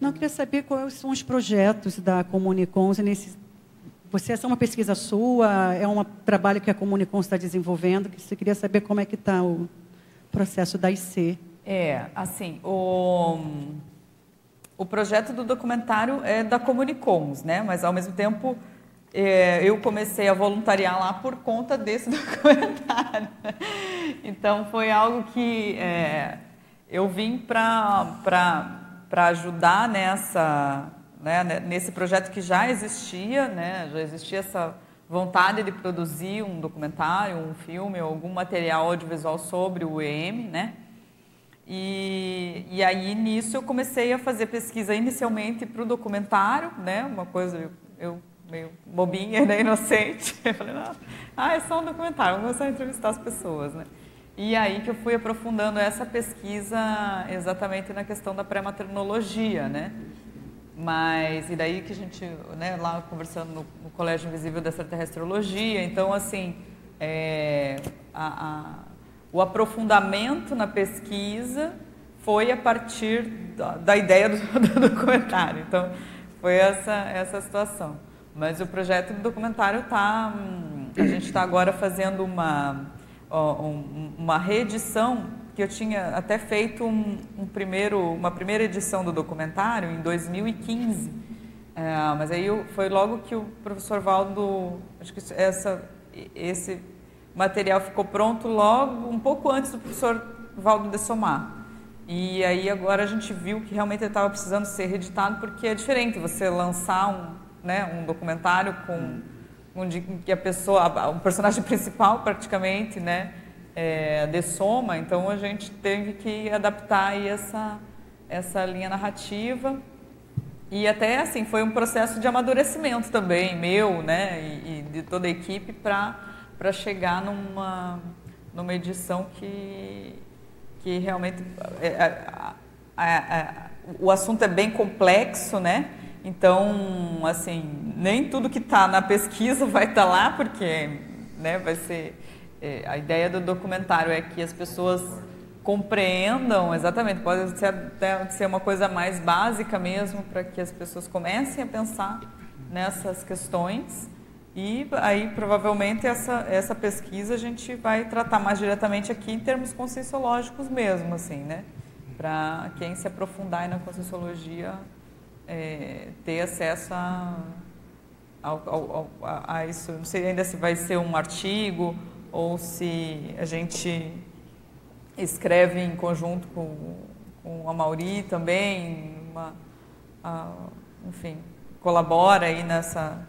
Não, eu queria saber quais são os projetos da Comunicons nesse você, essa é uma pesquisa sua? É um trabalho que a Comunicom está desenvolvendo? Que você queria saber como é que está o processo da IC? É, assim, o, o projeto do documentário é da Comunicons, né? Mas, ao mesmo tempo, é, eu comecei a voluntariar lá por conta desse documentário. Então, foi algo que é, eu vim para ajudar nessa né, nesse projeto que já existia, né, já existia essa vontade de produzir um documentário, um filme, algum material audiovisual sobre o EM, né? E, e aí nisso eu comecei a fazer pesquisa inicialmente para o documentário, né? Uma coisa eu, eu meio bobinha, né, inocente. Eu falei, não, ah, é só um documentário, começar a entrevistar as pessoas, né? E aí que eu fui aprofundando essa pesquisa exatamente na questão da pré-maternologia, né? Mas, e daí que a gente, né, lá conversando no, no Colégio Invisível da Extraterrestrologia, então, assim, é, a, a, o aprofundamento na pesquisa foi a partir da, da ideia do, do, documentário. Então, foi essa, essa situação. Mas o projeto do documentário está. Hum, a gente está agora fazendo uma, uma reedição que eu tinha até feito um, um primeiro, uma primeira edição do documentário em 2015. É, mas aí eu, foi logo que o professor Valdo, acho que essa, esse material ficou pronto logo, um pouco antes do professor Valdo de Somar. E aí agora a gente viu que realmente ele estava precisando ser reeditado, porque é diferente você lançar um, né, um documentário com onde que a pessoa, o personagem principal praticamente, né, é, de soma, então a gente teve que adaptar essa, essa linha narrativa. E até assim, foi um processo de amadurecimento também, meu, né, e, e de toda a equipe, para chegar numa, numa edição que, que realmente. É, é, o assunto é bem complexo, né? Então, assim, nem tudo que está na pesquisa vai estar tá lá, porque né, vai ser é, a ideia do documentário é que as pessoas compreendam exatamente, pode ser até ser uma coisa mais básica mesmo, para que as pessoas comecem a pensar nessas questões. E aí, provavelmente, essa, essa pesquisa a gente vai tratar mais diretamente aqui em termos conscienciológicos mesmo, assim, né? Para quem se aprofundar na conscienciologia é, ter acesso a, a, a isso. Não sei ainda se vai ser um artigo ou se a gente escreve em conjunto com, com a Mauri também, uma, a, enfim, colabora aí nessa,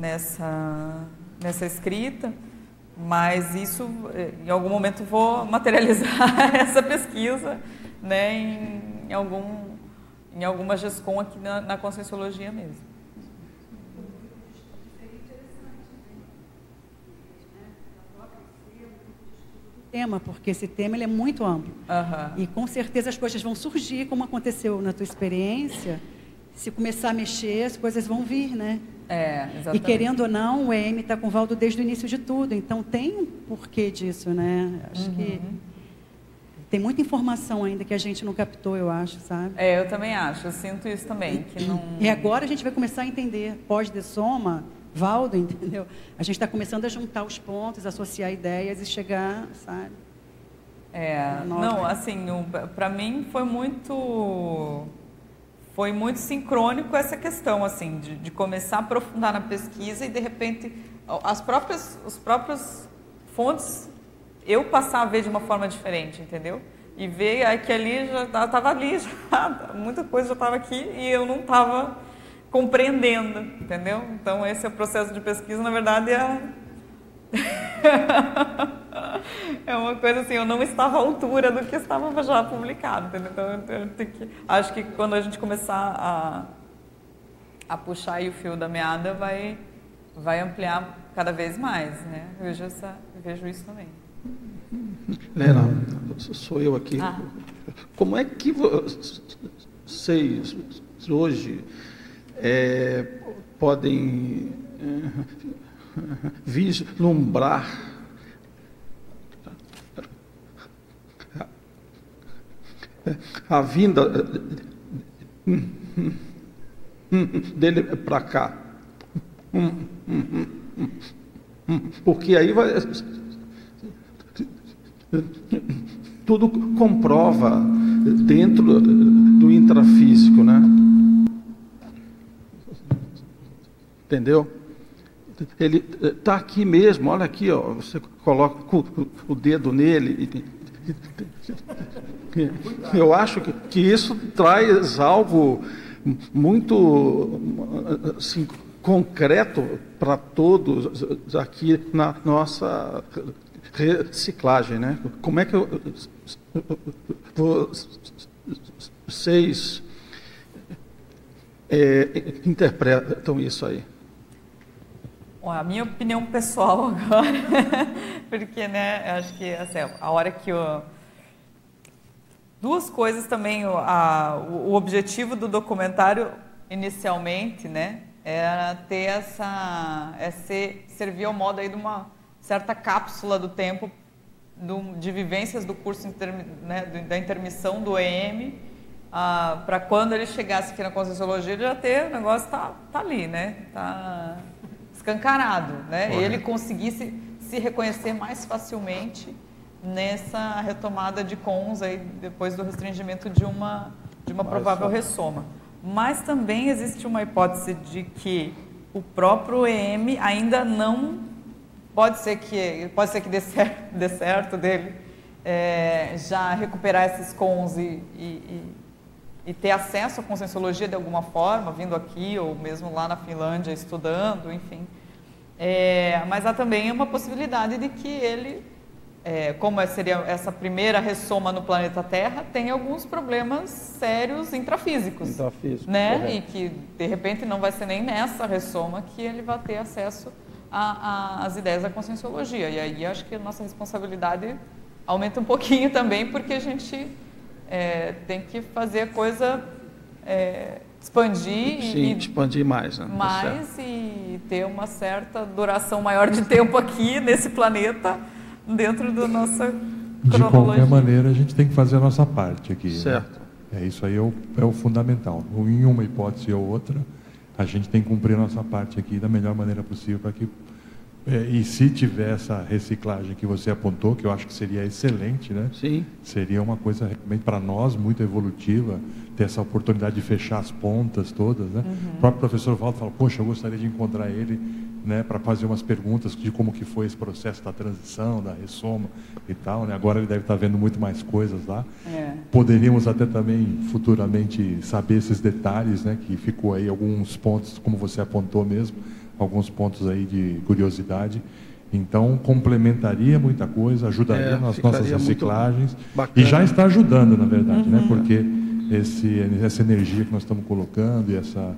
nessa, nessa escrita, mas isso, em algum momento, vou materializar essa pesquisa né, em, em, algum, em alguma GESCOM aqui na, na Conscienciologia mesmo. tema, porque esse tema ele é muito amplo. Uhum. E com certeza as coisas vão surgir, como aconteceu na tua experiência. Se começar a mexer, as coisas vão vir, né? É, exatamente. E querendo ou não, o EM está com o Valdo desde o início de tudo. Então tem um porquê disso, né? Acho uhum. que tem muita informação ainda que a gente não captou, eu acho, sabe? É, eu também acho. Eu sinto isso também. Que não... E agora a gente vai começar a entender, pós de soma, Valdo, entendeu? A gente está começando a juntar os pontos, associar ideias e chegar, sabe? É, não, assim, para mim foi muito foi muito sincrônico essa questão assim de, de, começar a aprofundar na pesquisa e de repente as próprias os próprios fontes eu passar a ver de uma forma diferente entendeu? E ver que ali já estava ali já muita coisa já estava aqui e eu não estava compreendendo entendeu? Então esse é o processo de pesquisa na verdade é é uma coisa assim, eu não estava à altura do que estava já publicado, entendeu? Então, eu tenho que, acho que quando a gente começar a, a puxar o fio da meada, vai, vai ampliar cada vez mais, né? Eu vejo, essa, eu vejo isso também. Lena, sou eu aqui. Ah. Como é que vocês hoje é, podem é, vislumbrar a vinda dele para cá. Porque aí vai. Tudo comprova dentro do intrafísico, né? Entendeu? Ele está aqui mesmo, olha aqui, ó, você coloca o, dedo nele. Eu acho que, que isso traz algo muito assim, concreto para todos aqui na nossa reciclagem, né? Como é que vocês é, interpretam isso aí? A minha opinião pessoal agora, porque, né, acho que, assim, a hora que o... Duas coisas também, a, o objetivo do documentário, inicialmente, né, era ter essa... É ser, servir ao modo aí de uma certa cápsula do tempo do, de vivências do curso inter, né, da intermissão do EM, ah, para quando ele chegasse aqui na Conscienciologia, ele já ter o negócio tá, tá ali, né? Tá escancarado, né? Ele conseguisse se reconhecer mais facilmente nessa retomada de cons aí depois do restringimento de uma de uma provável ressoma. Mas também existe uma hipótese de que o próprio EM ainda não pode ser que pode ser que dê certo, dê certo dele é, já recuperar esses cons e, e, e, ter acesso à conscienciologia de alguma forma, vindo aqui ou mesmo lá na Finlândia estudando, enfim. É, mas há também uma possibilidade de que ele, é, como seria essa primeira ressoma no planeta Terra, tem alguns problemas sérios intrafísicos. Intrafísico, né? Correto. E que, de repente, não vai ser nem nessa ressoma que ele vai ter acesso às ideias da conscienciologia. E aí acho que a nossa responsabilidade aumenta um pouquinho também, porque a gente é, tem que fazer a coisa é, expandir Sim, e expandir mais, né? Tá mais e ter uma certa duração maior de tempo aqui nesse planeta dentro da nossa de qualquer maneira a gente tem que fazer a nossa parte aqui. Né? Certo. Né? É isso aí é o, é o fundamental. Em uma hipótese ou outra, a gente tem que cumprir a nossa parte aqui da melhor maneira possível para que é, e se tiver essa reciclagem que você apontou, que eu acho que seria excelente, né? Sim. Seria uma coisa realmente para nós muito evolutiva, ter essa oportunidade de fechar as pontas todas, né? Uhum. O próprio professor Valdo fala, poxa, eu gostaria de encontrar ele, né, para fazer umas perguntas de como que foi esse processo da transição, da ressoma e tal, né? Agora ele deve estar vendo muito mais coisas lá. É. Poderíamos até também futuramente saber esses detalhes, né? Que ficou aí alguns pontos, como você apontou mesmo alguns pontos aí de curiosidade. Então, complementaria muita coisa, ajudaria é, nas nossas reciclagens. E já está ajudando, na verdade, né? uhum. né? porque esse, essa energia que nós estamos colocando e essa,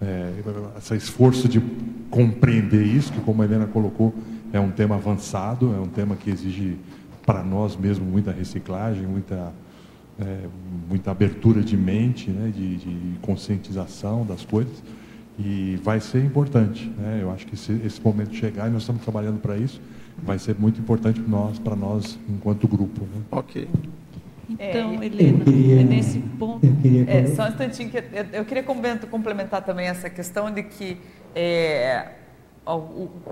é, esse esforço de compreender isso, que, como a Helena colocou, é um tema avançado, é um tema que exige para nós mesmo muita reciclagem, muita, é, muita abertura de mente, né? de, de conscientização das coisas. E vai ser importante. Né? Eu acho que esse, esse momento chegar, e nós estamos trabalhando para isso, vai ser muito importante para nós, para nós enquanto grupo. Né? Ok. Então, é, Helena, queria, é nesse ponto. É, só um instantinho, que eu, eu queria complementar também essa questão de que é,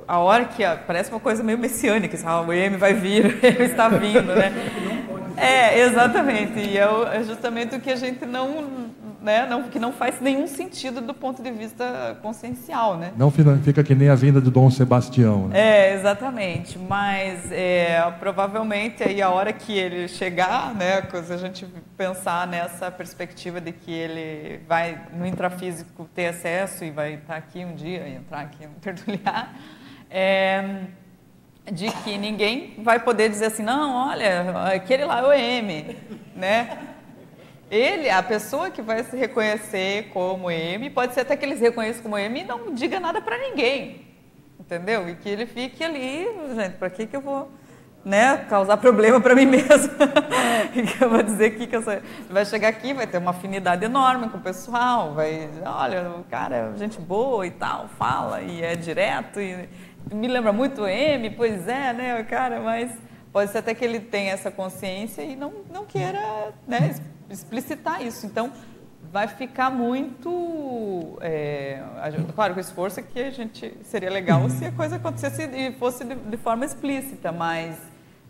a, hora que a, parece uma coisa meio messiânica, ah, o M vai vir, ele está vindo, né? É, exatamente. E é, é justamente o que a gente não né, não, que não faz nenhum sentido do ponto de vista consciencial, né? Não fica que nem a vinda de Dom Sebastião. Né? É, exatamente. Mas é, provavelmente aí a hora que ele chegar, né, se a gente pensar nessa perspectiva de que ele vai no intrafísico ter acesso e vai estar aqui um dia, entrar aqui no tertuliar, é, de que ninguém vai poder dizer assim, não, olha, aquele lá é o M, né? Ele, a pessoa que vai se reconhecer como M, pode ser até que ele se reconheça como M e não diga nada para ninguém. Entendeu? E que ele fique ali, gente, para que, que eu vou né, causar problema para mim mesmo? que eu vou dizer que, que eu vai chegar aqui, vai ter uma afinidade enorme com o pessoal, vai, olha, o cara é gente boa e tal, fala e é direto e me lembra muito M, pois é, né, cara, mas pode ser até que ele tenha essa consciência e não, não queira, né, explicitar isso. Então, vai ficar muito. É, claro, com esforço é que a gente seria legal se a coisa acontecesse e fosse de, de forma explícita, mas.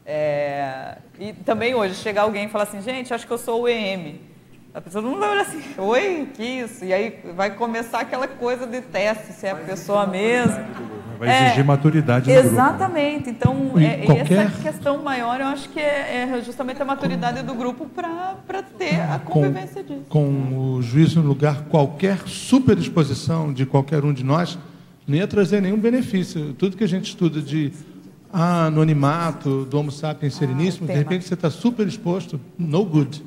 É, e também hoje, chegar alguém e falar assim, gente, acho que eu sou o EM. A pessoa não vai olhar assim, oi, que isso? E aí vai começar aquela coisa de teste, se é a pessoa mesmo. Vai exigir é, maturidade no Exatamente. Né? Então, é, qualquer... essa questão maior, eu acho que é, é justamente a maturidade do grupo para ter a convivência com, disso. Com o juízo no lugar, qualquer superexposição de qualquer um de nós não ia trazer nenhum benefício. Tudo que a gente estuda de anonimato, do Homo sapiens sereníssimo, ah, de repente você está super exposto, no good.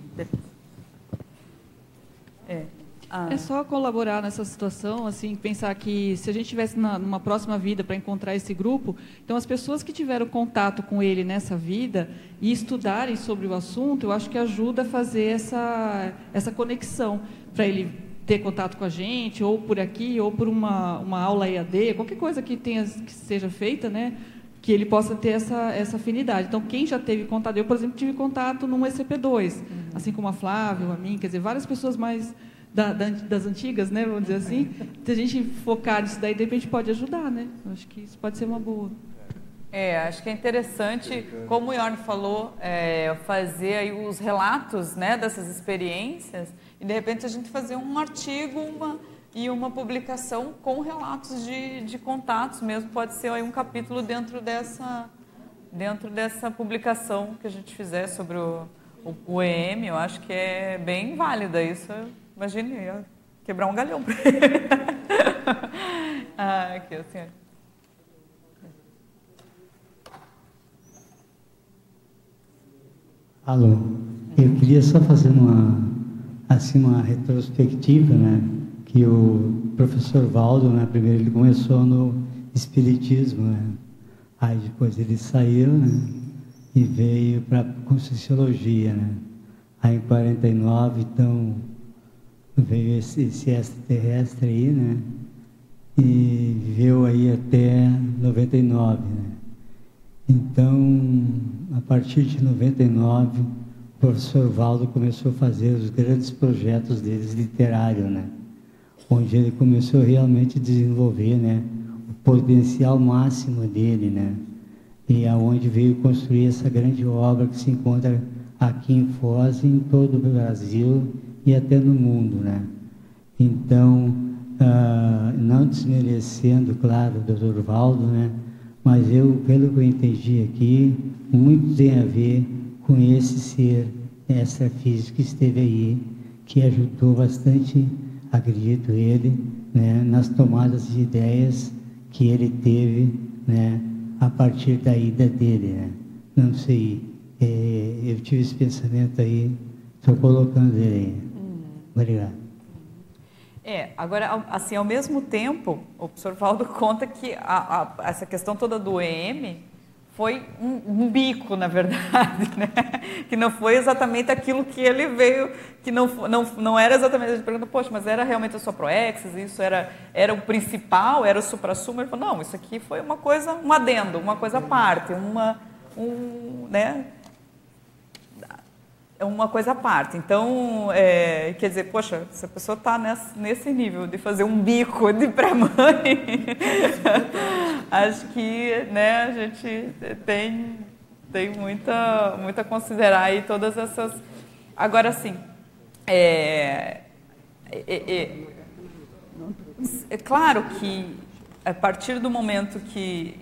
Ah. É só colaborar nessa situação, assim, pensar que se a gente tivesse na, numa próxima vida para encontrar esse grupo, então as pessoas que tiveram contato com ele nessa vida e estudarem sobre o assunto, eu acho que ajuda a fazer essa essa conexão para ele ter contato com a gente, ou por aqui, ou por uma, uma aula EAD, qualquer coisa que tenha que seja feita, né? que ele possa ter essa, essa afinidade. Então, quem já teve contato, eu, por exemplo, tive contato num ECP2, uhum. assim como a Flávia, a mim, quer dizer, várias pessoas mais da, da, das antigas, né, vamos dizer assim, se a gente focar nisso daí, de repente pode ajudar, né? Acho que isso pode ser uma boa. É, acho que é interessante, como o Jorn falou, é, fazer aí os relatos né, dessas experiências e de repente a gente fazer um artigo uma, e uma publicação com relatos de, de contatos mesmo, pode ser aí um capítulo dentro dessa, dentro dessa publicação que a gente fizer sobre o, o, o EM, eu acho que é bem válida isso Imagine, ia quebrar um galhão para ele. ah, aqui, assim. Alô, eu queria só fazer uma, assim, uma retrospectiva, né? Que o professor Valdo, né, primeiro ele começou no Espiritismo, né? Aí depois ele saiu, né? E veio para a Conscienciologia, né? Aí em 49, então, veio esse, esse extraterrestre aí, né? E viveu aí até 99, né? Então, a partir de 99, o professor Valdo começou a fazer os grandes projetos deles literários, né? Onde ele começou realmente a desenvolver, né? O potencial máximo dele, né? E aonde veio construir essa grande obra que se encontra aqui em Foz e em todo o Brasil e até no mundo, né? Então, ah, não desmerecendo, claro, o doutor Valdo, né? Mas eu, pelo que eu entendi aqui, muito tem a ver com esse ser extrafísico que esteve aí, que ajudou bastante, acredito ele, né, nas tomadas de ideias que ele teve, né, a partir da ida dele, né? Não sei, é, eu tive esse pensamento aí, estou colocando ele aí. Obrigado. É, agora, assim, ao mesmo tempo, o professor Valdo conta que a, a, essa questão toda do EM foi um, um, bico, na verdade, né? que não foi exatamente aquilo que ele veio, que não, não, não era exatamente, a gente pergunta, poxa, mas era realmente a sua Proexis, isso era, era o principal, era o supra-sumo? Ele falou, não, isso aqui foi uma coisa, um adendo, uma coisa à parte, uma, um, né? É uma coisa à parte. Então, é, quer dizer, poxa, se a pessoa está nesse nível de fazer um bico de pré-mãe, acho que né, a gente tem, tem muita, muito a considerar aí todas essas. Agora, sim, é, é, é, é claro que a partir do momento que,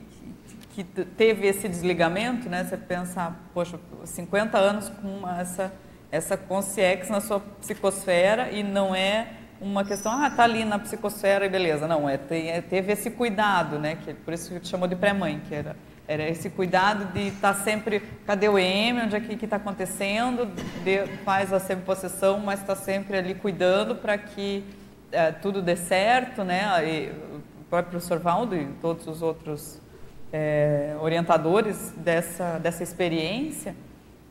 que teve esse desligamento, né? Você pensa, poxa, 50 anos com essa essa consciência na sua psicosfera e não é uma questão, ah, tá ali na psicosfera e beleza. Não, é, tem, é teve esse cuidado, né? Que, por isso que chamou de pré-mãe, que era, era esse cuidado de estar tá sempre, cadê o EM, onde é que está acontecendo, de, faz a semi-possessão, mas está sempre ali cuidando para que é, tudo dê certo, né? E, o próprio professor Valdo e todos os outros é, orientadores dessa, dessa experiência,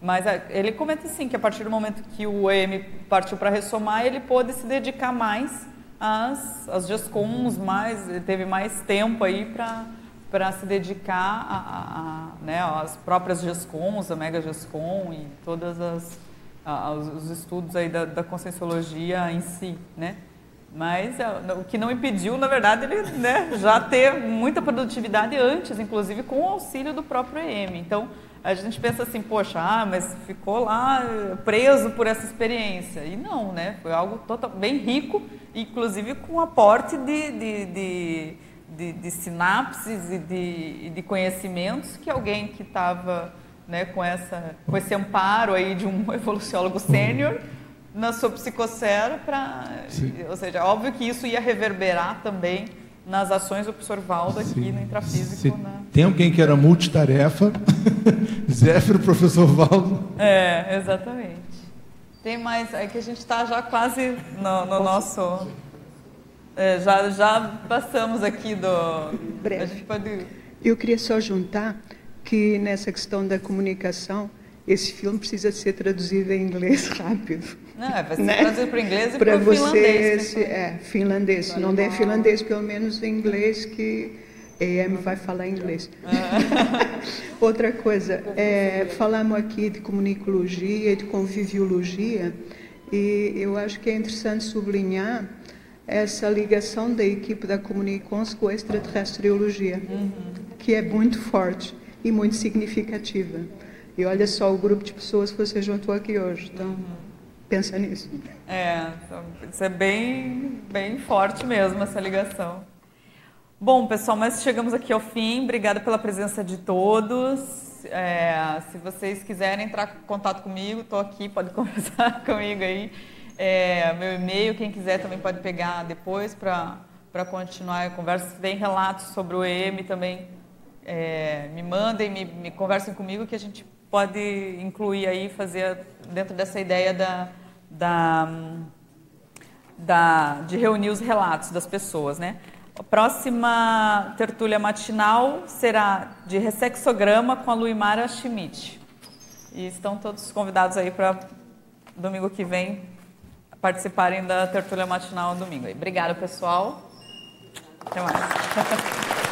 mas é, ele comenta assim que a partir do momento que o EM partiu para ressomar, ele pôde se dedicar mais às, às GESCOMs, mais, teve mais tempo aí para para se dedicar a, a, a, né, às próprias GESCOMs, a Mega GESCOM e todas as a, os estudos aí da, da conscienciologia em si, né? Mas é, o que não impediu, na verdade, ele né, já ter muita produtividade antes, inclusive com o auxílio do próprio EM. Então, a gente pensa assim, poxa, ah, mas ficou lá preso por essa experiência. E não, né? Foi algo total, bem rico, inclusive com aporte de, de, de, de, de sinapses e de, de conhecimentos que alguém que estava né, com, essa, com esse amparo aí de um evoluciólogo sênior na sua psicosfera para, ou seja, óbvio que isso ia reverberar também nas ações do professor Valdo aqui Sim. no intrafísico. Se na... Tem alguém que era multitarefa, Zéfiro, professor Valdo. É, exatamente. Tem mais, é que a gente está já quase no, no nosso. É, já, já passamos aqui do. Breve. A gente pode... Eu queria só juntar que nessa questão da comunicação, esse filme precisa ser traduzido em inglês rápido. Não, é, vai ser né? traduzido para inglês e para você finlandês. Esse, é, finlandês. Se não der finlandês, pelo menos em inglês, que EM vai falar inglês. Ah. Outra coisa, é, falamos aqui de comunicologia e de conviviologia, e eu acho que é interessante sublinhar essa ligação da equipe da Comunicons com a extraterrestriologia, uhum. que é muito forte e muito significativa. E olha só o grupo de pessoas que você juntou aqui hoje. Então, uhum. pensa nisso. É, então, isso é bem, bem forte mesmo, essa ligação. Bom, pessoal, mas chegamos aqui ao fim. Obrigada pela presença de todos. É, se vocês quiserem entrar em contato comigo, estou aqui, pode conversar comigo aí. É, meu e-mail, quem quiser também pode pegar depois para continuar a conversa. Se tem relatos sobre o EM também, é, me mandem, me, me conversem comigo que a gente pode incluir aí, fazer dentro dessa ideia da, da, da, de reunir os relatos das pessoas, né? A próxima tertúlia matinal será de ressexograma com a Luimara Schmidt. E estão todos convidados aí para domingo que vem participarem da tertúlia matinal domingo. Obrigada, pessoal. Até mais.